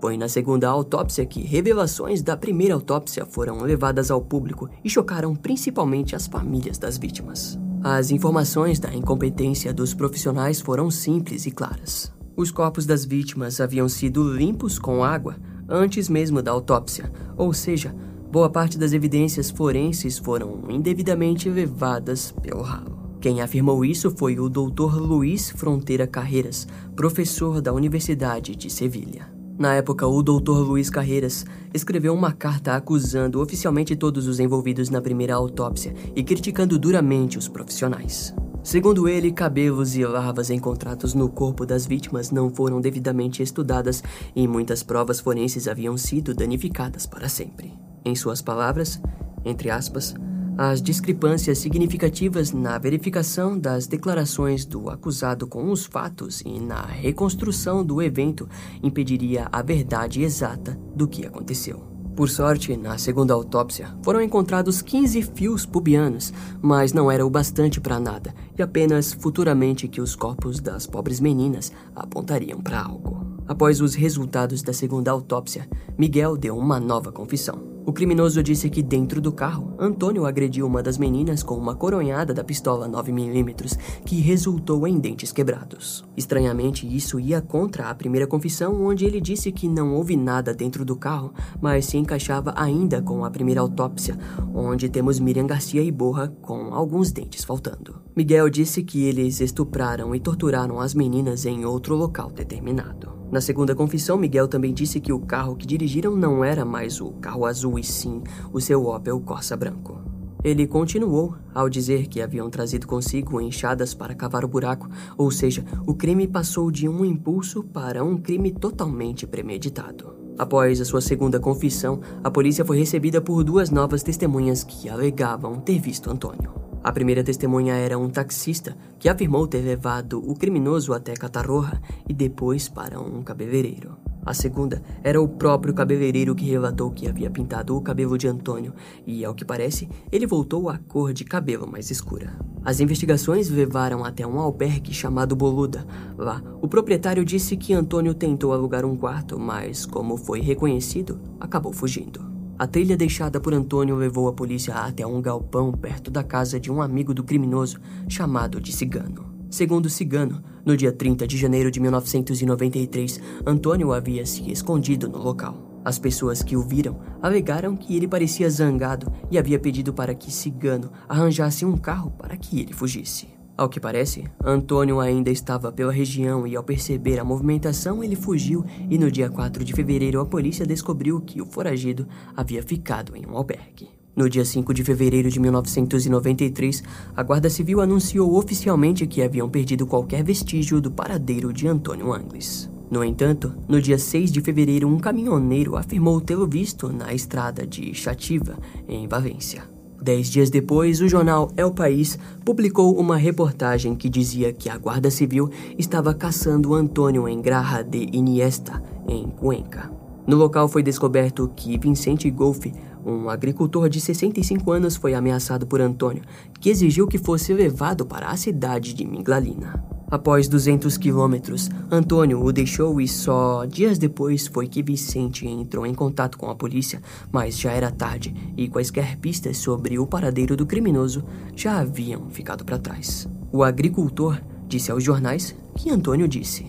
S1: Foi na segunda autópsia que revelações da primeira autópsia foram levadas ao público e chocaram principalmente as famílias das vítimas. As informações da incompetência dos profissionais foram simples e claras. Os corpos das vítimas haviam sido limpos com água antes mesmo da autópsia, ou seja, boa parte das evidências forenses foram indevidamente levadas pelo ralo. Quem afirmou isso foi o Dr. Luiz Fronteira Carreiras, professor da Universidade de Sevilha. Na época, o Dr. Luiz Carreiras escreveu uma carta acusando oficialmente todos os envolvidos na primeira autópsia e criticando duramente os profissionais. Segundo ele, cabelos e larvas encontrados no corpo das vítimas não foram devidamente estudadas e muitas provas forenses haviam sido danificadas para sempre. Em suas palavras, entre aspas, as discrepâncias significativas na verificação das declarações do acusado com os fatos e na reconstrução do evento impediria a verdade exata do que aconteceu. Por sorte, na segunda autópsia, foram encontrados 15 fios pubianos, mas não era o bastante para nada, e apenas futuramente que os corpos das pobres meninas apontariam para algo. Após os resultados da segunda autópsia, Miguel deu uma nova confissão. O criminoso disse que dentro do carro, Antônio agrediu uma das meninas com uma coronhada da pistola 9mm, que resultou em dentes quebrados. Estranhamente, isso ia contra a primeira confissão, onde ele disse que não houve nada dentro do carro, mas se encaixava ainda com a primeira autópsia, onde temos Miriam Garcia e Borra com alguns dentes faltando. Miguel disse que eles estupraram e torturaram as meninas em outro local determinado. Na segunda confissão, Miguel também disse que o carro que dirigiram não era mais o carro azul e sim o seu Opel Corsa branco. Ele continuou ao dizer que haviam trazido consigo enxadas para cavar o buraco, ou seja, o crime passou de um impulso para um crime totalmente premeditado. Após a sua segunda confissão, a polícia foi recebida por duas novas testemunhas que alegavam ter visto Antônio. A primeira testemunha era um taxista que afirmou ter levado o criminoso até Catarroja e depois para um cabeleireiro. A segunda era o próprio cabeleireiro que relatou que havia pintado o cabelo de Antônio e, ao que parece, ele voltou à cor de cabelo mais escura. As investigações levaram até um albergue chamado Boluda. Lá, o proprietário disse que Antônio tentou alugar um quarto, mas, como foi reconhecido, acabou fugindo. A trilha deixada por Antônio levou a polícia até um galpão perto da casa de um amigo do criminoso chamado de Cigano. Segundo Cigano, no dia 30 de janeiro de 1993, Antônio havia se escondido no local. As pessoas que o viram alegaram que ele parecia zangado e havia pedido para que Cigano arranjasse um carro para que ele fugisse. Ao que parece, Antônio ainda estava pela região e, ao perceber a movimentação, ele fugiu. E no dia 4 de fevereiro, a polícia descobriu que o foragido havia ficado em um albergue. No dia 5 de fevereiro de 1993, a Guarda Civil anunciou oficialmente que haviam perdido qualquer vestígio do paradeiro de Antônio Angles. No entanto, no dia 6 de fevereiro, um caminhoneiro afirmou tê-lo visto na estrada de Chativa, em Valência. Dez dias depois, o jornal El País publicou uma reportagem que dizia que a Guarda Civil estava caçando Antônio em Graja de Iniesta, em Cuenca. No local foi descoberto que Vicente Golfe, um agricultor de 65 anos foi ameaçado por Antônio, que exigiu que fosse levado para a cidade de Miglalina. Após 200 quilômetros, Antônio o deixou e só dias depois foi que Vicente entrou em contato com a polícia, mas já era tarde e quaisquer pistas sobre o paradeiro do criminoso já haviam ficado para trás. O agricultor disse aos jornais que Antônio disse,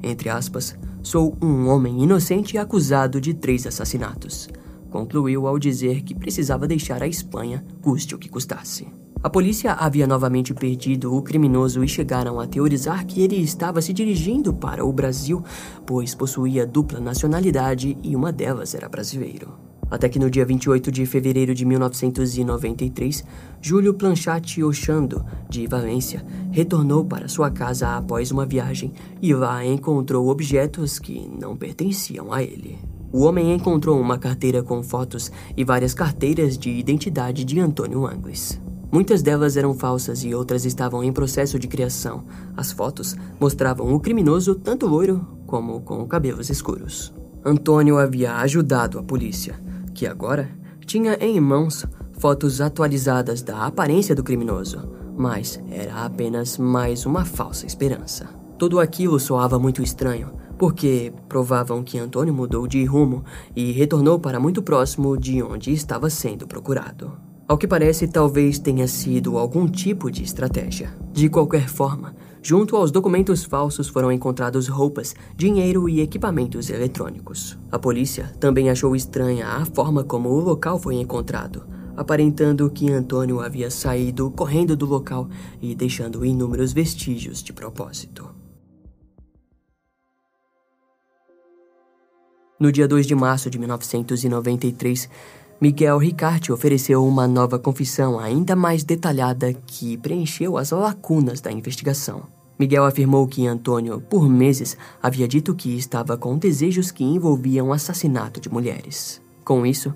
S1: entre aspas, sou um homem inocente acusado de três assassinatos. Concluiu ao dizer que precisava deixar a Espanha, custe o que custasse. A polícia havia novamente perdido o criminoso e chegaram a teorizar que ele estava se dirigindo para o Brasil, pois possuía dupla nacionalidade e uma delas era brasileiro. Até que no dia 28 de fevereiro de 1993, Júlio Planchat Ochando, de Valência, retornou para sua casa após uma viagem e lá encontrou objetos que não pertenciam a ele. O homem encontrou uma carteira com fotos e várias carteiras de identidade de Antônio Angles. Muitas delas eram falsas e outras estavam em processo de criação. As fotos mostravam o criminoso tanto loiro como com cabelos escuros. Antônio havia ajudado a polícia, que agora tinha em mãos fotos atualizadas da aparência do criminoso, mas era apenas mais uma falsa esperança. Tudo aquilo soava muito estranho, porque provavam que Antônio mudou de rumo e retornou para muito próximo de onde estava sendo procurado. Ao que parece, talvez tenha sido algum tipo de estratégia. De qualquer forma, junto aos documentos falsos foram encontrados roupas, dinheiro e equipamentos eletrônicos. A polícia também achou estranha a forma como o local foi encontrado, aparentando que Antônio havia saído correndo do local e deixando inúmeros vestígios de propósito. No dia 2 de março de 1993, Miguel Ricarte ofereceu uma nova confissão ainda mais detalhada que preencheu as lacunas da investigação. Miguel afirmou que Antônio, por meses, havia dito que estava com desejos que envolviam assassinato de mulheres. Com isso,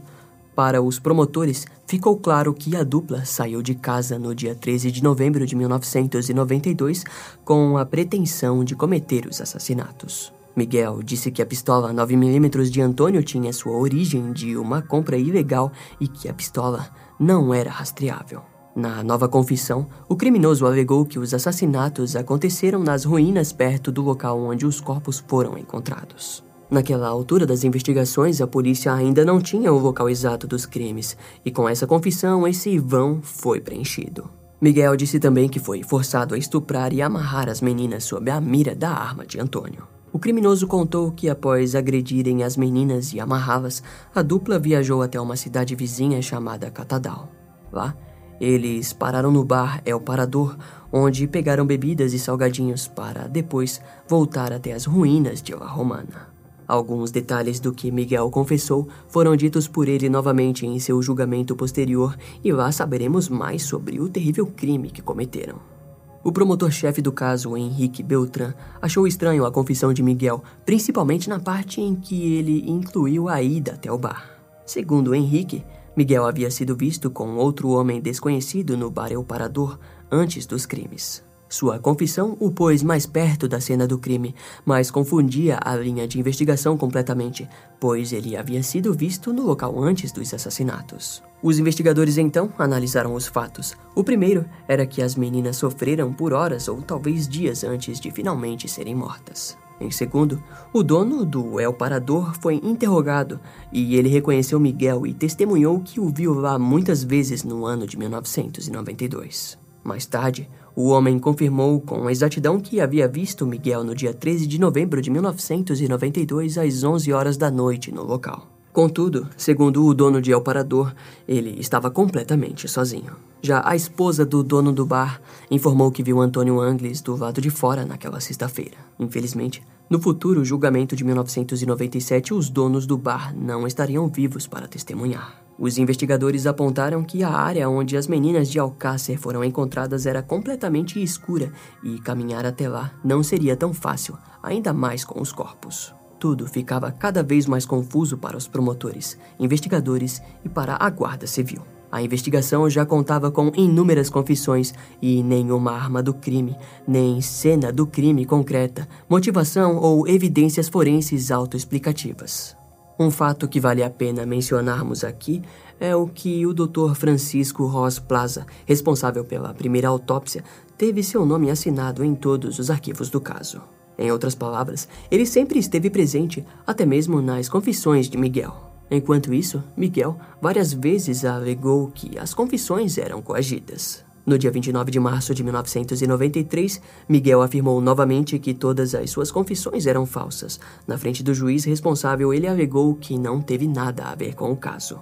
S1: para os promotores, ficou claro que a dupla saiu de casa no dia 13 de novembro de 1992 com a pretensão de cometer os assassinatos. Miguel disse que a pistola 9mm de Antônio tinha sua origem de uma compra ilegal e que a pistola não era rastreável. Na nova confissão, o criminoso alegou que os assassinatos aconteceram nas ruínas perto do local onde os corpos foram encontrados. Naquela altura das investigações, a polícia ainda não tinha o local exato dos crimes, e com essa confissão, esse vão foi preenchido. Miguel disse também que foi forçado a estuprar e amarrar as meninas sob a mira da arma de Antônio. O criminoso contou que, após agredirem as meninas e amarrá-las, a dupla viajou até uma cidade vizinha chamada Catadal. Lá, eles pararam no bar El Parador, onde pegaram bebidas e salgadinhos para depois voltar até as ruínas de La Romana. Alguns detalhes do que Miguel confessou foram ditos por ele novamente em seu julgamento posterior, e lá saberemos mais sobre o terrível crime que cometeram. O promotor-chefe do caso, Henrique Beltran, achou estranho a confissão de Miguel, principalmente na parte em que ele incluiu a ida até o bar. Segundo Henrique, Miguel havia sido visto com outro homem desconhecido no bar El Parador antes dos crimes. Sua confissão o pôs mais perto da cena do crime, mas confundia a linha de investigação completamente, pois ele havia sido visto no local antes dos assassinatos. Os investigadores então analisaram os fatos. O primeiro era que as meninas sofreram por horas ou talvez dias antes de finalmente serem mortas. Em segundo, o dono do El Parador foi interrogado e ele reconheceu Miguel e testemunhou que o viu lá muitas vezes no ano de 1992. Mais tarde, o homem confirmou com exatidão que havia visto Miguel no dia 13 de novembro de 1992 às 11 horas da noite no local. Contudo, segundo o dono de El Parador, ele estava completamente sozinho. Já a esposa do dono do bar informou que viu Antônio Angles do lado de fora naquela sexta-feira. Infelizmente, no futuro julgamento de 1997, os donos do bar não estariam vivos para testemunhar. Os investigadores apontaram que a área onde as meninas de Alcácer foram encontradas era completamente escura e caminhar até lá não seria tão fácil, ainda mais com os corpos. Tudo ficava cada vez mais confuso para os promotores, investigadores e para a Guarda Civil. A investigação já contava com inúmeras confissões e nenhuma arma do crime, nem cena do crime concreta, motivação ou evidências forenses autoexplicativas. Um fato que vale a pena mencionarmos aqui é o que o Dr. Francisco Ross Plaza, responsável pela primeira autópsia, teve seu nome assinado em todos os arquivos do caso. Em outras palavras, ele sempre esteve presente, até mesmo nas confissões de Miguel. Enquanto isso, Miguel várias vezes alegou que as confissões eram coagidas. No dia 29 de março de 1993, Miguel afirmou novamente que todas as suas confissões eram falsas. Na frente do juiz responsável, ele alegou que não teve nada a ver com o caso.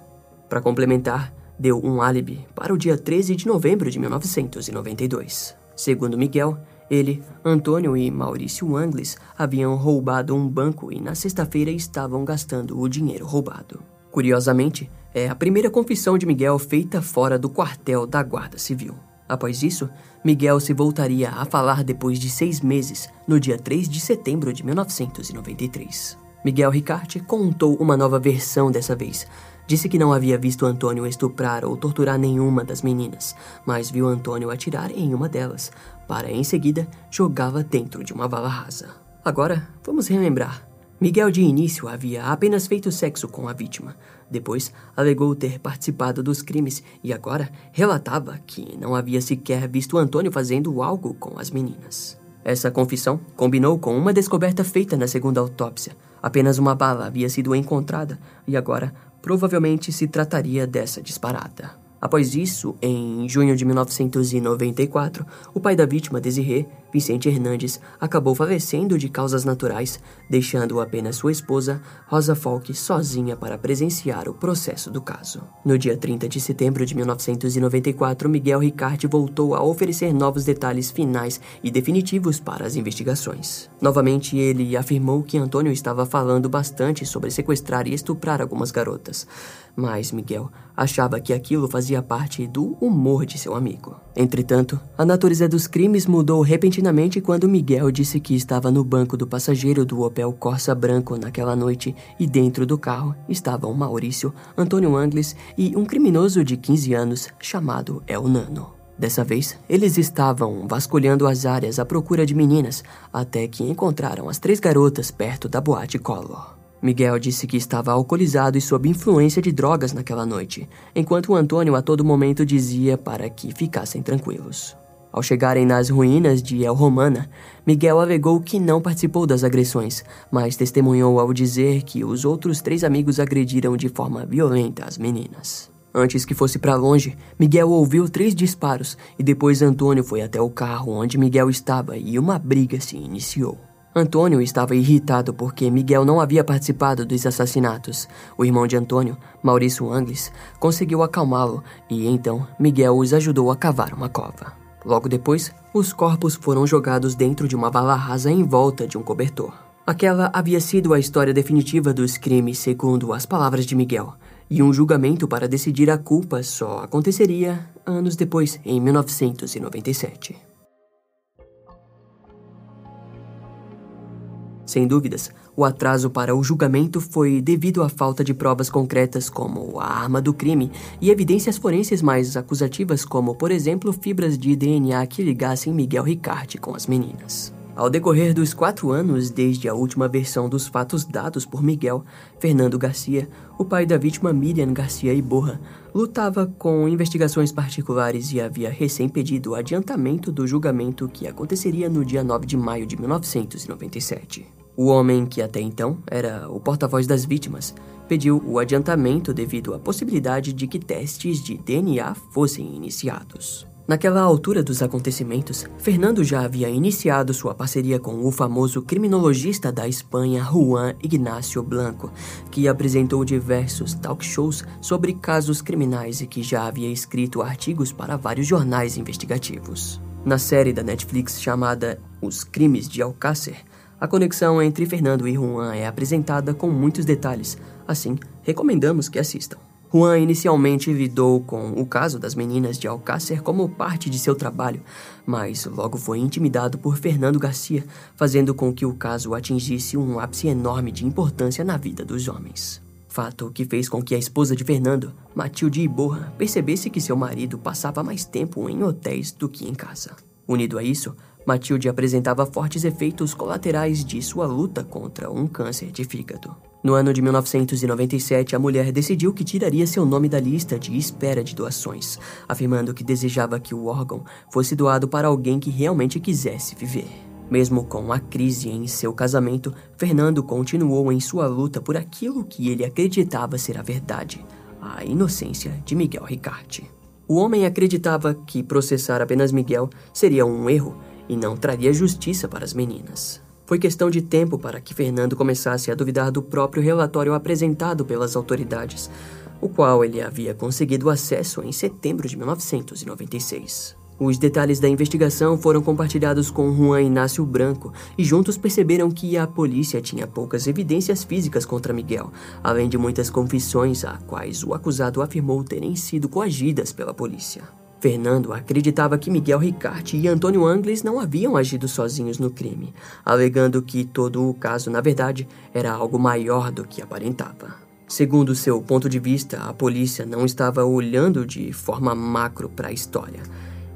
S1: Para complementar, deu um álibi para o dia 13 de novembro de 1992. Segundo Miguel, ele, Antônio e Maurício Angles haviam roubado um banco e na sexta-feira estavam gastando o dinheiro roubado. Curiosamente, é a primeira confissão de Miguel feita fora do quartel da Guarda Civil. Após isso, Miguel se voltaria a falar depois de seis meses, no dia 3 de setembro de 1993. Miguel Ricarte contou uma nova versão dessa vez, Disse que não havia visto Antônio estuprar ou torturar nenhuma das meninas, mas viu Antônio atirar em uma delas, para em seguida jogá-la dentro de uma vala rasa. Agora, vamos relembrar. Miguel de início havia apenas feito sexo com a vítima. Depois, alegou ter participado dos crimes e agora relatava que não havia sequer visto Antônio fazendo algo com as meninas. Essa confissão combinou com uma descoberta feita na segunda autópsia. Apenas uma bala havia sido encontrada e agora Provavelmente se trataria dessa disparada. Após isso, em junho de 1994, o pai da vítima, Desirê, Vicente Hernandes, acabou falecendo de causas naturais, deixando apenas sua esposa, Rosa Falk, sozinha para presenciar o processo do caso. No dia 30 de setembro de 1994, Miguel Ricarte voltou a oferecer novos detalhes finais e definitivos para as investigações. Novamente, ele afirmou que Antônio estava falando bastante sobre sequestrar e estuprar algumas garotas, mas Miguel achava que aquilo fazia parte do humor de seu amigo. Entretanto, a natureza dos crimes mudou repentinamente quando Miguel disse que estava no banco do passageiro do Opel Corsa branco naquela noite e dentro do carro estavam Maurício, Antônio Angles e um criminoso de 15 anos chamado El Nano. Dessa vez, eles estavam vasculhando as áreas à procura de meninas até que encontraram as três garotas perto da boate Collor. Miguel disse que estava alcoolizado e sob influência de drogas naquela noite, enquanto Antônio a todo momento dizia para que ficassem tranquilos. Ao chegarem nas ruínas de El Romana, Miguel alegou que não participou das agressões, mas testemunhou ao dizer que os outros três amigos agrediram de forma violenta as meninas. Antes que fosse para longe, Miguel ouviu três disparos e depois Antônio foi até o carro onde Miguel estava e uma briga se iniciou. Antônio estava irritado porque Miguel não havia participado dos assassinatos. O irmão de Antônio, Maurício Angles, conseguiu acalmá-lo e então Miguel os ajudou a cavar uma cova. Logo depois, os corpos foram jogados dentro de uma vala rasa em volta de um cobertor. Aquela havia sido a história definitiva dos crimes, segundo as palavras de Miguel, e um julgamento para decidir a culpa só aconteceria anos depois, em 1997. Sem dúvidas, o atraso para o julgamento foi devido à falta de provas concretas como a arma do crime e evidências forenses mais acusativas como, por exemplo, fibras de DNA que ligassem Miguel Ricarte com as meninas. Ao decorrer dos quatro anos desde a última versão dos fatos dados por Miguel, Fernando Garcia, o pai da vítima Miriam Garcia Iborra, lutava com investigações particulares e havia recém pedido o adiantamento do julgamento que aconteceria no dia 9 de maio de 1997. O homem, que até então era o porta-voz das vítimas, pediu o adiantamento devido à possibilidade de que testes de DNA fossem iniciados. Naquela altura dos acontecimentos, Fernando já havia iniciado sua parceria com o famoso criminologista da Espanha Juan Ignacio Blanco, que apresentou diversos talk shows sobre casos criminais e que já havia escrito artigos para vários jornais investigativos. Na série da Netflix chamada Os Crimes de Alcácer, a conexão entre Fernando e Juan é apresentada com muitos detalhes, assim, recomendamos que assistam. Juan inicialmente lidou com o caso das meninas de Alcácer como parte de seu trabalho, mas logo foi intimidado por Fernando Garcia, fazendo com que o caso atingisse um ápice enorme de importância na vida dos homens. Fato que fez com que a esposa de Fernando, Matilde Iborra, percebesse que seu marido passava mais tempo em hotéis do que em casa. Unido a isso, Matilde apresentava fortes efeitos colaterais de sua luta contra um câncer de fígado. No ano de 1997, a mulher decidiu que tiraria seu nome da lista de espera de doações, afirmando que desejava que o órgão fosse doado para alguém que realmente quisesse viver. Mesmo com a crise em seu casamento, Fernando continuou em sua luta por aquilo que ele acreditava ser a verdade, a inocência de Miguel Ricarte. O homem acreditava que processar apenas Miguel seria um erro e não traria justiça para as meninas. Foi questão de tempo para que Fernando começasse a duvidar do próprio relatório apresentado pelas autoridades, o qual ele havia conseguido acesso em setembro de 1996. Os detalhes da investigação foram compartilhados com Juan Inácio Branco e juntos perceberam que a polícia tinha poucas evidências físicas contra Miguel, além de muitas confissões a quais o acusado afirmou terem sido coagidas pela polícia. Fernando acreditava que Miguel Ricarte e Antônio Angles não haviam agido sozinhos no crime, alegando que todo o caso, na verdade, era algo maior do que aparentava. Segundo seu ponto de vista, a polícia não estava olhando de forma macro para a história.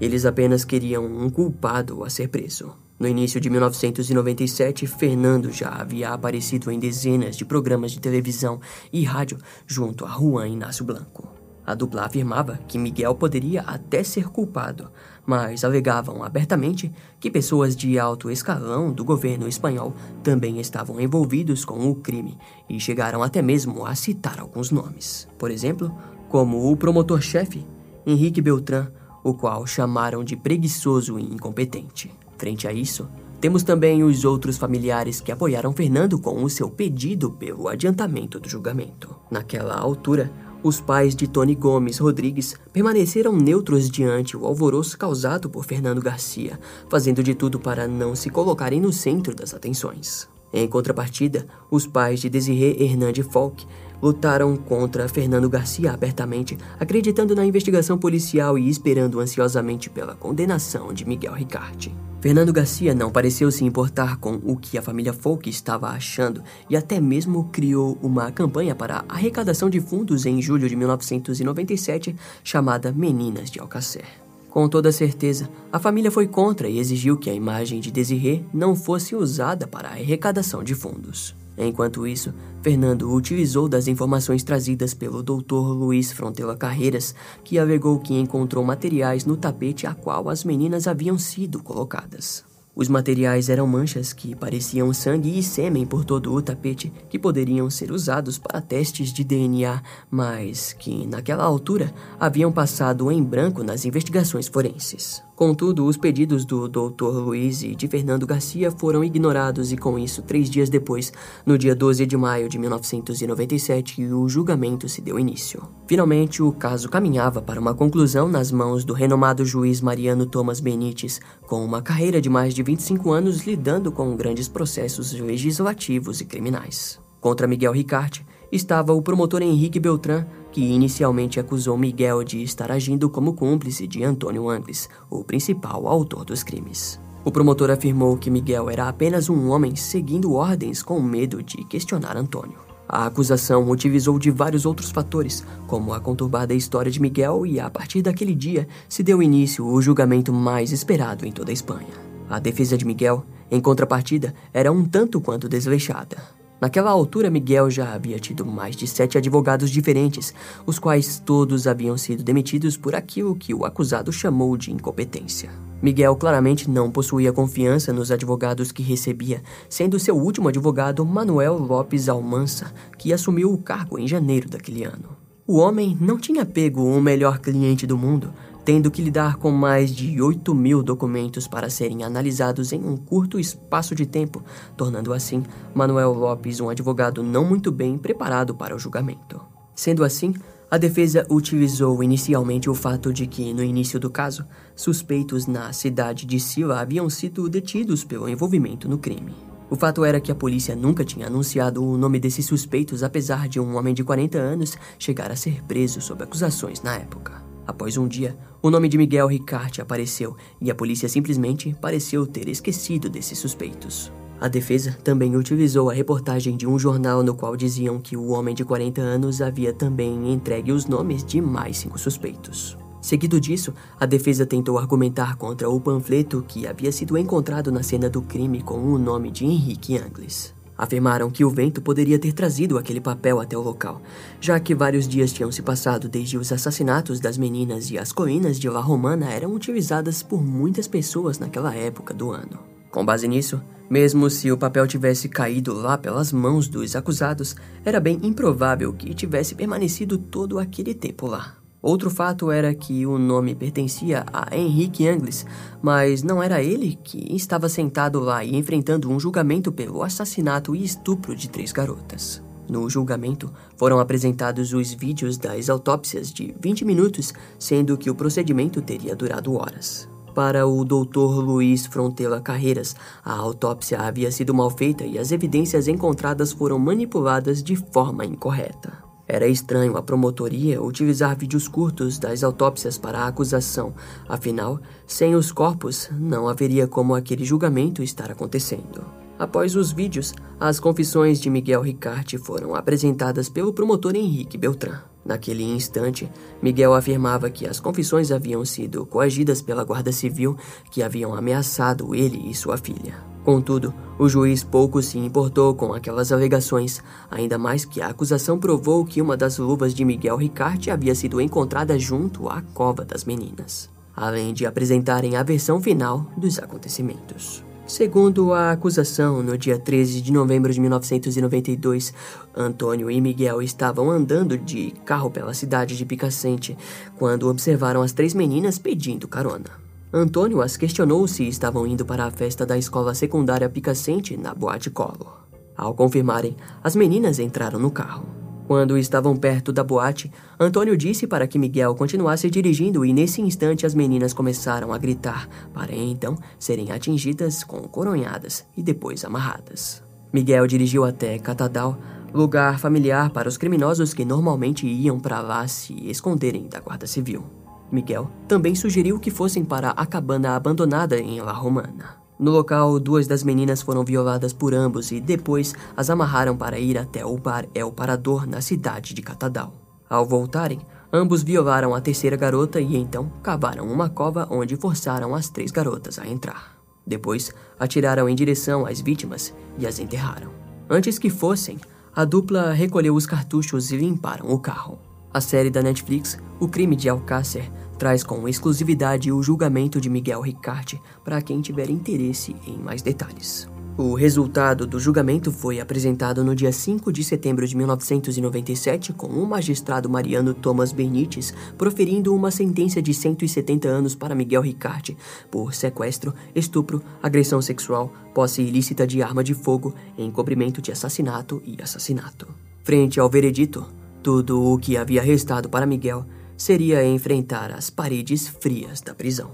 S1: Eles apenas queriam um culpado a ser preso. No início de 1997, Fernando já havia aparecido em dezenas de programas de televisão e rádio junto a Juan Inácio Blanco. A dupla afirmava que Miguel poderia até ser culpado, mas alegavam abertamente que pessoas de alto escalão do governo espanhol também estavam envolvidos com o crime e chegaram até mesmo a citar alguns nomes. Por exemplo, como o promotor-chefe Henrique Beltrán, o qual chamaram de preguiçoso e incompetente. Frente a isso, temos também os outros familiares que apoiaram Fernando com o seu pedido pelo adiantamento do julgamento. Naquela altura, os pais de Tony Gomes Rodrigues permaneceram neutros diante o alvoroço causado por Fernando Garcia, fazendo de tudo para não se colocarem no centro das atenções. Em contrapartida, os pais de Desirê Hernande Falk lutaram contra Fernando Garcia abertamente, acreditando na investigação policial e esperando ansiosamente pela condenação de Miguel Ricarte. Fernando Garcia não pareceu se importar com o que a família Folk estava achando e até mesmo criou uma campanha para arrecadação de fundos em julho de 1997 chamada Meninas de Alcacer. Com toda certeza, a família foi contra e exigiu que a imagem de Desirê não fosse usada para arrecadação de fundos. Enquanto isso, Fernando utilizou das informações trazidas pelo Dr. Luiz Frontela Carreiras, que alegou que encontrou materiais no tapete a qual as meninas haviam sido colocadas. Os materiais eram manchas que pareciam sangue e sêmen por todo o tapete, que poderiam ser usados para testes de DNA, mas que, naquela altura, haviam passado em branco nas investigações forenses. Contudo, os pedidos do Dr. Luiz e de Fernando Garcia foram ignorados e, com isso, três dias depois, no dia 12 de maio de 1997, o julgamento se deu início. Finalmente, o caso caminhava para uma conclusão nas mãos do renomado juiz Mariano Thomas Benites, com uma carreira de mais de 25 anos lidando com grandes processos legislativos e criminais. Contra Miguel Ricarte estava o promotor Henrique Beltrán, que inicialmente acusou Miguel de estar agindo como cúmplice de Antônio Angles, o principal autor dos crimes. O promotor afirmou que Miguel era apenas um homem seguindo ordens com medo de questionar Antônio. A acusação utilizou de vários outros fatores, como a conturbada história de Miguel, e a partir daquele dia se deu início o julgamento mais esperado em toda a Espanha. A defesa de Miguel, em contrapartida, era um tanto quanto desleixada. Naquela altura, Miguel já havia tido mais de sete advogados diferentes, os quais todos haviam sido demitidos por aquilo que o acusado chamou de incompetência. Miguel claramente não possuía confiança nos advogados que recebia, sendo seu último advogado Manuel Lopes Almança, que assumiu o cargo em janeiro daquele ano. O homem não tinha pego o melhor cliente do mundo, tendo que lidar com mais de 8 mil documentos para serem analisados em um curto espaço de tempo, tornando assim Manuel Lopes um advogado não muito bem preparado para o julgamento. Sendo assim, a defesa utilizou inicialmente o fato de que, no início do caso, suspeitos na cidade de Sila haviam sido detidos pelo envolvimento no crime. O fato era que a polícia nunca tinha anunciado o nome desses suspeitos, apesar de um homem de 40 anos chegar a ser preso sob acusações na época. Após um dia, o nome de Miguel Ricarte apareceu e a polícia simplesmente pareceu ter esquecido desses suspeitos. A defesa também utilizou a reportagem de um jornal no qual diziam que o homem de 40 anos havia também entregue os nomes de mais cinco suspeitos. Seguido disso, a defesa tentou argumentar contra o panfleto que havia sido encontrado na cena do crime com o nome de Henrique Angles. Afirmaram que o vento poderia ter trazido aquele papel até o local, já que vários dias tinham se passado desde os assassinatos das meninas e as colinas de La Romana eram utilizadas por muitas pessoas naquela época do ano. Com base nisso, mesmo se o papel tivesse caído lá pelas mãos dos acusados, era bem improvável que tivesse permanecido todo aquele tempo lá. Outro fato era que o nome pertencia a Henrique Angles, mas não era ele que estava sentado lá e enfrentando um julgamento pelo assassinato e estupro de três garotas. No julgamento, foram apresentados os vídeos das autópsias de 20 minutos, sendo que o procedimento teria durado horas. Para o Dr. Luiz Frontela Carreiras, a autópsia havia sido mal feita e as evidências encontradas foram manipuladas de forma incorreta. Era estranho a promotoria utilizar vídeos curtos das autópsias para a acusação, afinal, sem os corpos, não haveria como aquele julgamento estar acontecendo. Após os vídeos, as confissões de Miguel Ricarte foram apresentadas pelo promotor Henrique Beltrán. Naquele instante, Miguel afirmava que as confissões haviam sido coagidas pela Guarda Civil que haviam ameaçado ele e sua filha. Contudo, o juiz pouco se importou com aquelas alegações, ainda mais que a acusação provou que uma das luvas de Miguel Ricarte havia sido encontrada junto à cova das meninas, além de apresentarem a versão final dos acontecimentos. Segundo a acusação, no dia 13 de novembro de 1992, Antônio e Miguel estavam andando de carro pela cidade de Picacente quando observaram as três meninas pedindo carona. Antônio as questionou se estavam indo para a festa da escola secundária Picacente na Boate Collor. Ao confirmarem, as meninas entraram no carro. Quando estavam perto da boate, Antônio disse para que Miguel continuasse dirigindo e nesse instante as meninas começaram a gritar, para então serem atingidas com coronhadas e depois amarradas. Miguel dirigiu até Catadal, lugar familiar para os criminosos que normalmente iam para lá se esconderem da Guarda Civil. Miguel também sugeriu que fossem para a cabana abandonada em La Romana. No local, duas das meninas foram violadas por ambos e depois as amarraram para ir até o bar El Parador na cidade de Catadal. Ao voltarem, ambos violaram a terceira garota e então cavaram uma cova onde forçaram as três garotas a entrar. Depois, atiraram em direção às vítimas e as enterraram. Antes que fossem, a dupla recolheu os cartuchos e limparam o carro. A série da Netflix, O Crime de Alcácer, traz com exclusividade o julgamento de Miguel Ricarte para quem tiver interesse em mais detalhes. O resultado do julgamento foi apresentado no dia 5 de setembro de 1997 com o magistrado Mariano Thomas Benites proferindo uma sentença de 170 anos para Miguel Ricarte por sequestro, estupro, agressão sexual, posse ilícita de arma de fogo, encobrimento de assassinato e assassinato. Frente ao veredito, tudo o que havia restado para Miguel seria enfrentar as paredes frias da prisão.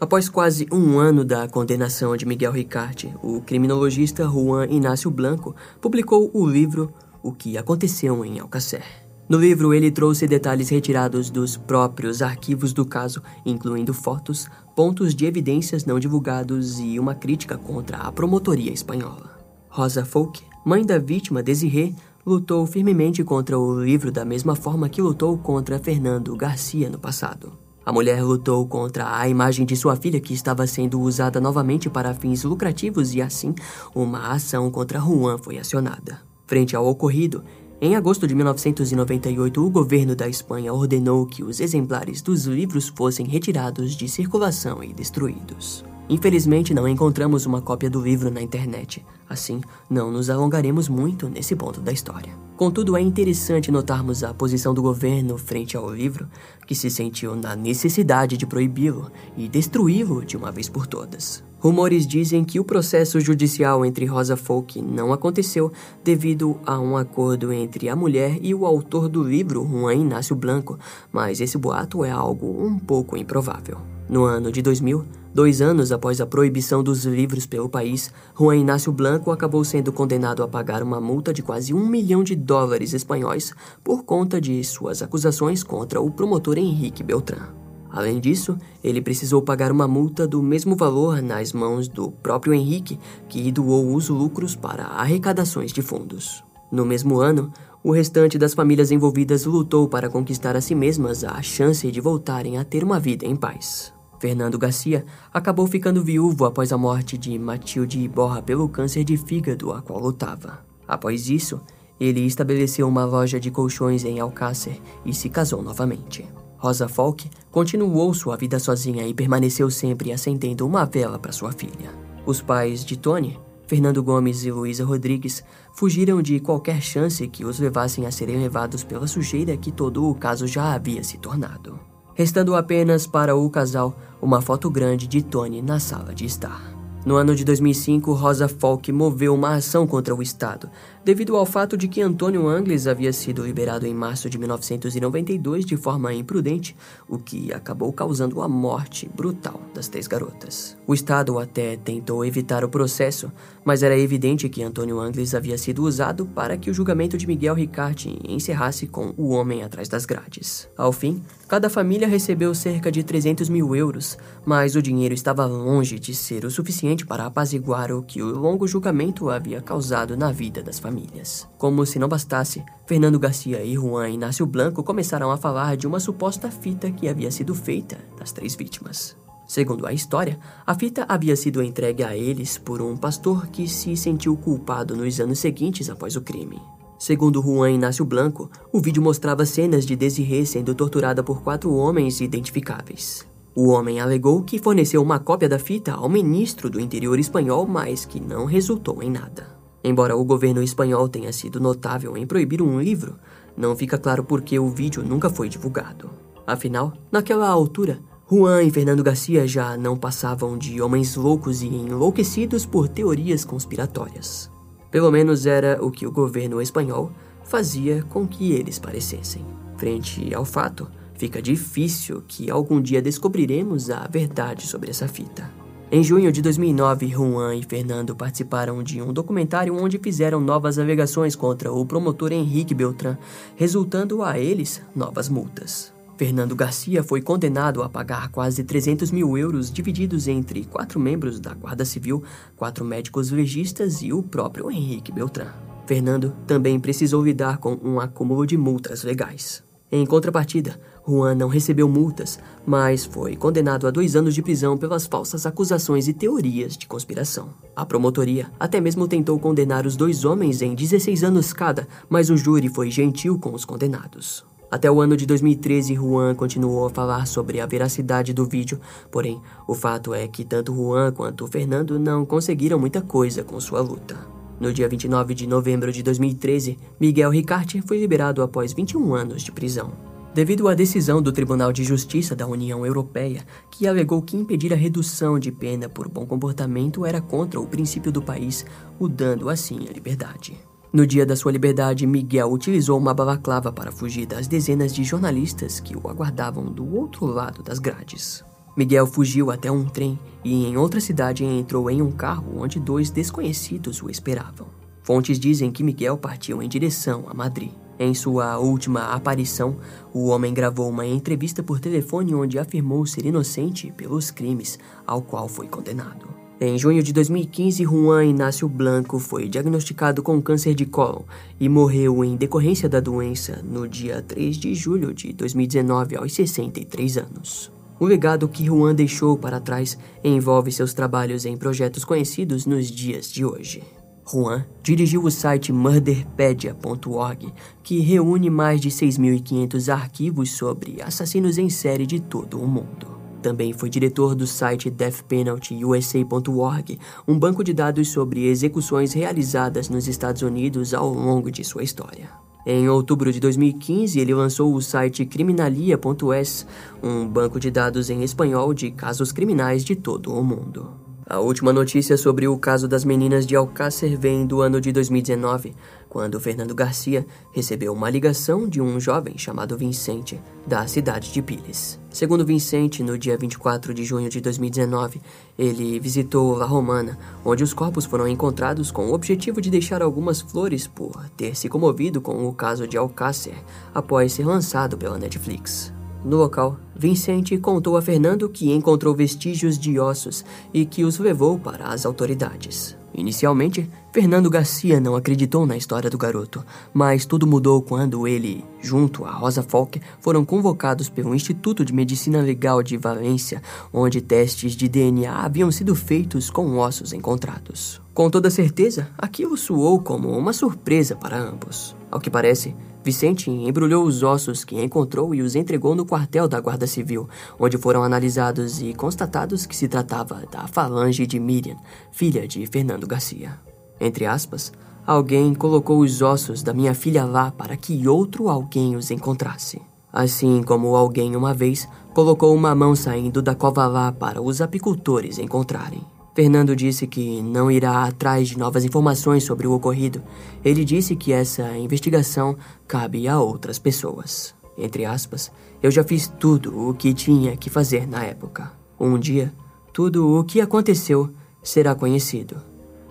S1: Após quase um ano da condenação de Miguel Ricarte, o criminologista Juan Inácio Blanco publicou o livro O que Aconteceu em Alcacer. No livro, ele trouxe detalhes retirados dos próprios arquivos do caso, incluindo fotos, pontos de evidências não divulgados e uma crítica contra a promotoria espanhola. Rosa Folk, mãe da vítima Desirê, lutou firmemente contra o livro da mesma forma que lutou contra Fernando Garcia no passado. A mulher lutou contra a imagem de sua filha que estava sendo usada novamente para fins lucrativos e assim uma ação contra Juan foi acionada. Frente ao ocorrido, em agosto de 1998, o governo da Espanha ordenou que os exemplares dos livros fossem retirados de circulação e destruídos. Infelizmente, não encontramos uma cópia do livro na internet, assim, não nos alongaremos muito nesse ponto da história. Contudo, é interessante notarmos a posição do governo frente ao livro, que se sentiu na necessidade de proibi-lo e destruí-lo de uma vez por todas. Rumores dizem que o processo judicial entre Rosa Folk não aconteceu devido a um acordo entre a mulher e o autor do livro, Juan Inácio Blanco, mas esse boato é algo um pouco improvável. No ano de 2000, Dois anos após a proibição dos livros pelo país, Juan Inácio Blanco acabou sendo condenado a pagar uma multa de quase um milhão de dólares espanhóis por conta de suas acusações contra o promotor Henrique Beltrán. Além disso, ele precisou pagar uma multa do mesmo valor nas mãos do próprio Henrique, que doou os lucros para arrecadações de fundos. No mesmo ano, o restante das famílias envolvidas lutou para conquistar a si mesmas a chance de voltarem a ter uma vida em paz. Fernando Garcia acabou ficando viúvo após a morte de Matilde Iborra pelo câncer de fígado a qual lutava. Após isso, ele estabeleceu uma loja de colchões em Alcácer e se casou novamente. Rosa Falk continuou sua vida sozinha e permaneceu sempre acendendo uma vela para sua filha. Os pais de Tony, Fernando Gomes e Luísa Rodrigues, fugiram de qualquer chance que os levassem a serem levados pela sujeira que todo o caso já havia se tornado restando apenas para o casal uma foto grande de Tony na sala de estar. No ano de 2005, Rosa Falk moveu uma ação contra o Estado, devido ao fato de que Antônio Angles havia sido liberado em março de 1992 de forma imprudente, o que acabou causando a morte brutal das três garotas. O Estado até tentou evitar o processo, mas era evidente que Antônio Angles havia sido usado para que o julgamento de Miguel Ricarte encerrasse com o homem atrás das grades. Ao fim, cada família recebeu cerca de 300 mil euros, mas o dinheiro estava longe de ser o suficiente para apaziguar o que o longo julgamento havia causado na vida das famílias famílias. Como se não bastasse, Fernando Garcia e Juan Inácio Blanco começaram a falar de uma suposta fita que havia sido feita das três vítimas. Segundo a história, a fita havia sido entregue a eles por um pastor que se sentiu culpado nos anos seguintes após o crime. Segundo Juan Inácio Blanco, o vídeo mostrava cenas de Desirê sendo torturada por quatro homens identificáveis. O homem alegou que forneceu uma cópia da fita ao ministro do interior espanhol, mas que não resultou em nada. Embora o governo espanhol tenha sido notável em proibir um livro, não fica claro por que o vídeo nunca foi divulgado. Afinal, naquela altura, Juan e Fernando Garcia já não passavam de homens loucos e enlouquecidos por teorias conspiratórias. Pelo menos era o que o governo espanhol fazia com que eles parecessem. Frente ao fato, fica difícil que algum dia descobriremos a verdade sobre essa fita. Em junho de 2009, Juan e Fernando participaram de um documentário onde fizeram novas alegações contra o promotor Henrique Beltrán, resultando a eles novas multas. Fernando Garcia foi condenado a pagar quase 300 mil euros divididos entre quatro membros da Guarda Civil, quatro médicos legistas e o próprio Henrique Beltrán. Fernando também precisou lidar com um acúmulo de multas legais. Em contrapartida, Juan não recebeu multas, mas foi condenado a dois anos de prisão pelas falsas acusações e teorias de conspiração. A promotoria até mesmo tentou condenar os dois homens em 16 anos cada, mas o júri foi gentil com os condenados. Até o ano de 2013, Juan continuou a falar sobre a veracidade do vídeo, porém, o fato é que tanto Juan quanto Fernando não conseguiram muita coisa com sua luta. No dia 29 de novembro de 2013, Miguel Ricarte foi liberado após 21 anos de prisão. Devido à decisão do Tribunal de Justiça da União Europeia, que alegou que impedir a redução de pena por bom comportamento era contra o princípio do país, o dando assim a liberdade. No dia da sua liberdade, Miguel utilizou uma balaclava para fugir das dezenas de jornalistas que o aguardavam do outro lado das grades. Miguel fugiu até um trem e em outra cidade entrou em um carro onde dois desconhecidos o esperavam. Fontes dizem que Miguel partiu em direção a Madrid. Em sua última aparição, o homem gravou uma entrevista por telefone onde afirmou ser inocente pelos crimes ao qual foi condenado. Em junho de 2015, Juan Inácio Blanco foi diagnosticado com câncer de cólon e morreu em decorrência da doença no dia 3 de julho de 2019, aos 63 anos. O legado que Juan deixou para trás envolve seus trabalhos em projetos conhecidos nos dias de hoje. Juan dirigiu o site murderpedia.org, que reúne mais de 6.500 arquivos sobre assassinos em série de todo o mundo. Também foi diretor do site deathpenaltyusa.org, um banco de dados sobre execuções realizadas nos Estados Unidos ao longo de sua história. Em outubro de 2015, ele lançou o site criminalia.es, um banco de dados em espanhol de casos criminais de todo o mundo. A última notícia sobre o caso das meninas de Alcácer vem do ano de 2019, quando Fernando Garcia recebeu uma ligação de um jovem chamado Vicente, da cidade de Piles. Segundo Vicente, no dia 24 de junho de 2019, ele visitou La Romana, onde os corpos foram encontrados com o objetivo de deixar algumas flores por ter se comovido com o caso de Alcácer após ser lançado pela Netflix. No local, Vicente contou a Fernando que encontrou vestígios de ossos e que os levou para as autoridades. Inicialmente, Fernando Garcia não acreditou na história do garoto, mas tudo mudou quando ele, junto a Rosa Falk, foram convocados pelo Instituto de Medicina Legal de Valência, onde testes de DNA haviam sido feitos com ossos encontrados. Com toda certeza, aquilo soou como uma surpresa para ambos. Ao que parece, Vicente embrulhou os ossos que encontrou e os entregou no quartel da Guarda Civil, onde foram analisados e constatados que se tratava da falange de Miriam, filha de Fernando Garcia. Entre aspas, alguém colocou os ossos da minha filha lá para que outro alguém os encontrasse. Assim como alguém uma vez colocou uma mão saindo da cova lá para os apicultores encontrarem. Fernando disse que não irá atrás de novas informações sobre o ocorrido. Ele disse que essa investigação cabe a outras pessoas. Entre aspas, eu já fiz tudo o que tinha que fazer na época. Um dia, tudo o que aconteceu será conhecido.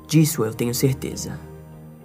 S1: Disso eu tenho certeza.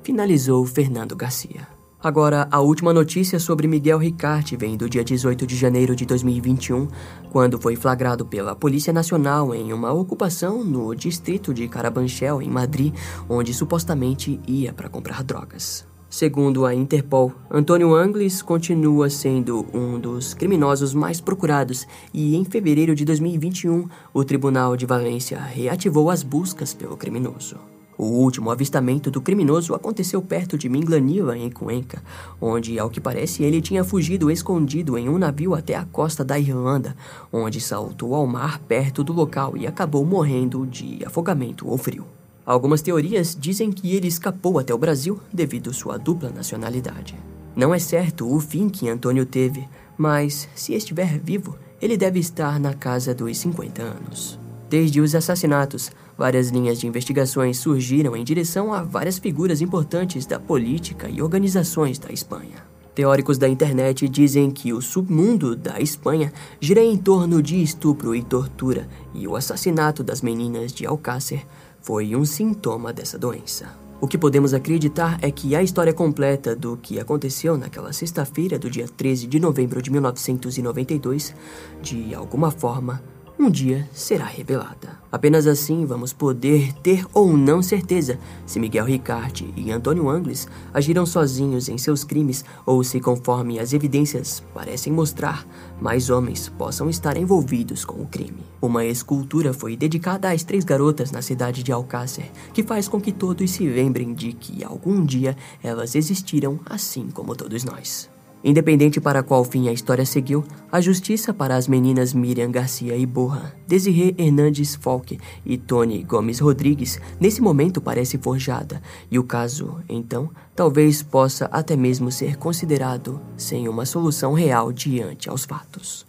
S1: Finalizou Fernando Garcia. Agora, a última notícia sobre Miguel Ricarte vem do dia 18 de janeiro de 2021, quando foi flagrado pela Polícia Nacional em uma ocupação no distrito de Carabanchel, em Madrid, onde supostamente ia para comprar drogas. Segundo a Interpol, Antônio Angles continua sendo um dos criminosos mais procurados e em fevereiro de 2021, o Tribunal de Valência reativou as buscas pelo criminoso. O último avistamento do criminoso aconteceu perto de Minglanilla, em Cuenca, onde, ao que parece, ele tinha fugido escondido em um navio até a costa da Irlanda, onde saltou ao mar perto do local e acabou morrendo de afogamento ou frio. Algumas teorias dizem que ele escapou até o Brasil devido sua dupla nacionalidade. Não é certo o fim que Antônio teve, mas se estiver vivo, ele deve estar na casa dos 50 anos. Desde os assassinatos, Várias linhas de investigações surgiram em direção a várias figuras importantes da política e organizações da Espanha. Teóricos da internet dizem que o submundo da Espanha gira em torno de estupro e tortura, e o assassinato das meninas de Alcácer foi um sintoma dessa doença. O que podemos acreditar é que a história completa do que aconteceu naquela sexta-feira do dia 13 de novembro de 1992, de alguma forma, um dia será revelada. Apenas assim vamos poder ter ou não certeza se Miguel Ricarte e Antônio Angles agiram sozinhos em seus crimes ou se, conforme as evidências parecem mostrar, mais homens possam estar envolvidos com o crime. Uma escultura foi dedicada às três garotas na cidade de Alcácer, que faz com que todos se lembrem de que algum dia elas existiram assim como todos nós. Independente para qual fim a história seguiu, a justiça para as meninas Miriam Garcia e Borra, Desirê Hernandes Falk e Tony Gomes Rodrigues nesse momento parece forjada, e o caso, então, talvez possa até mesmo ser considerado sem uma solução real diante aos fatos.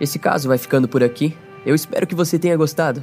S1: Esse caso vai ficando por aqui. Eu espero que você tenha gostado.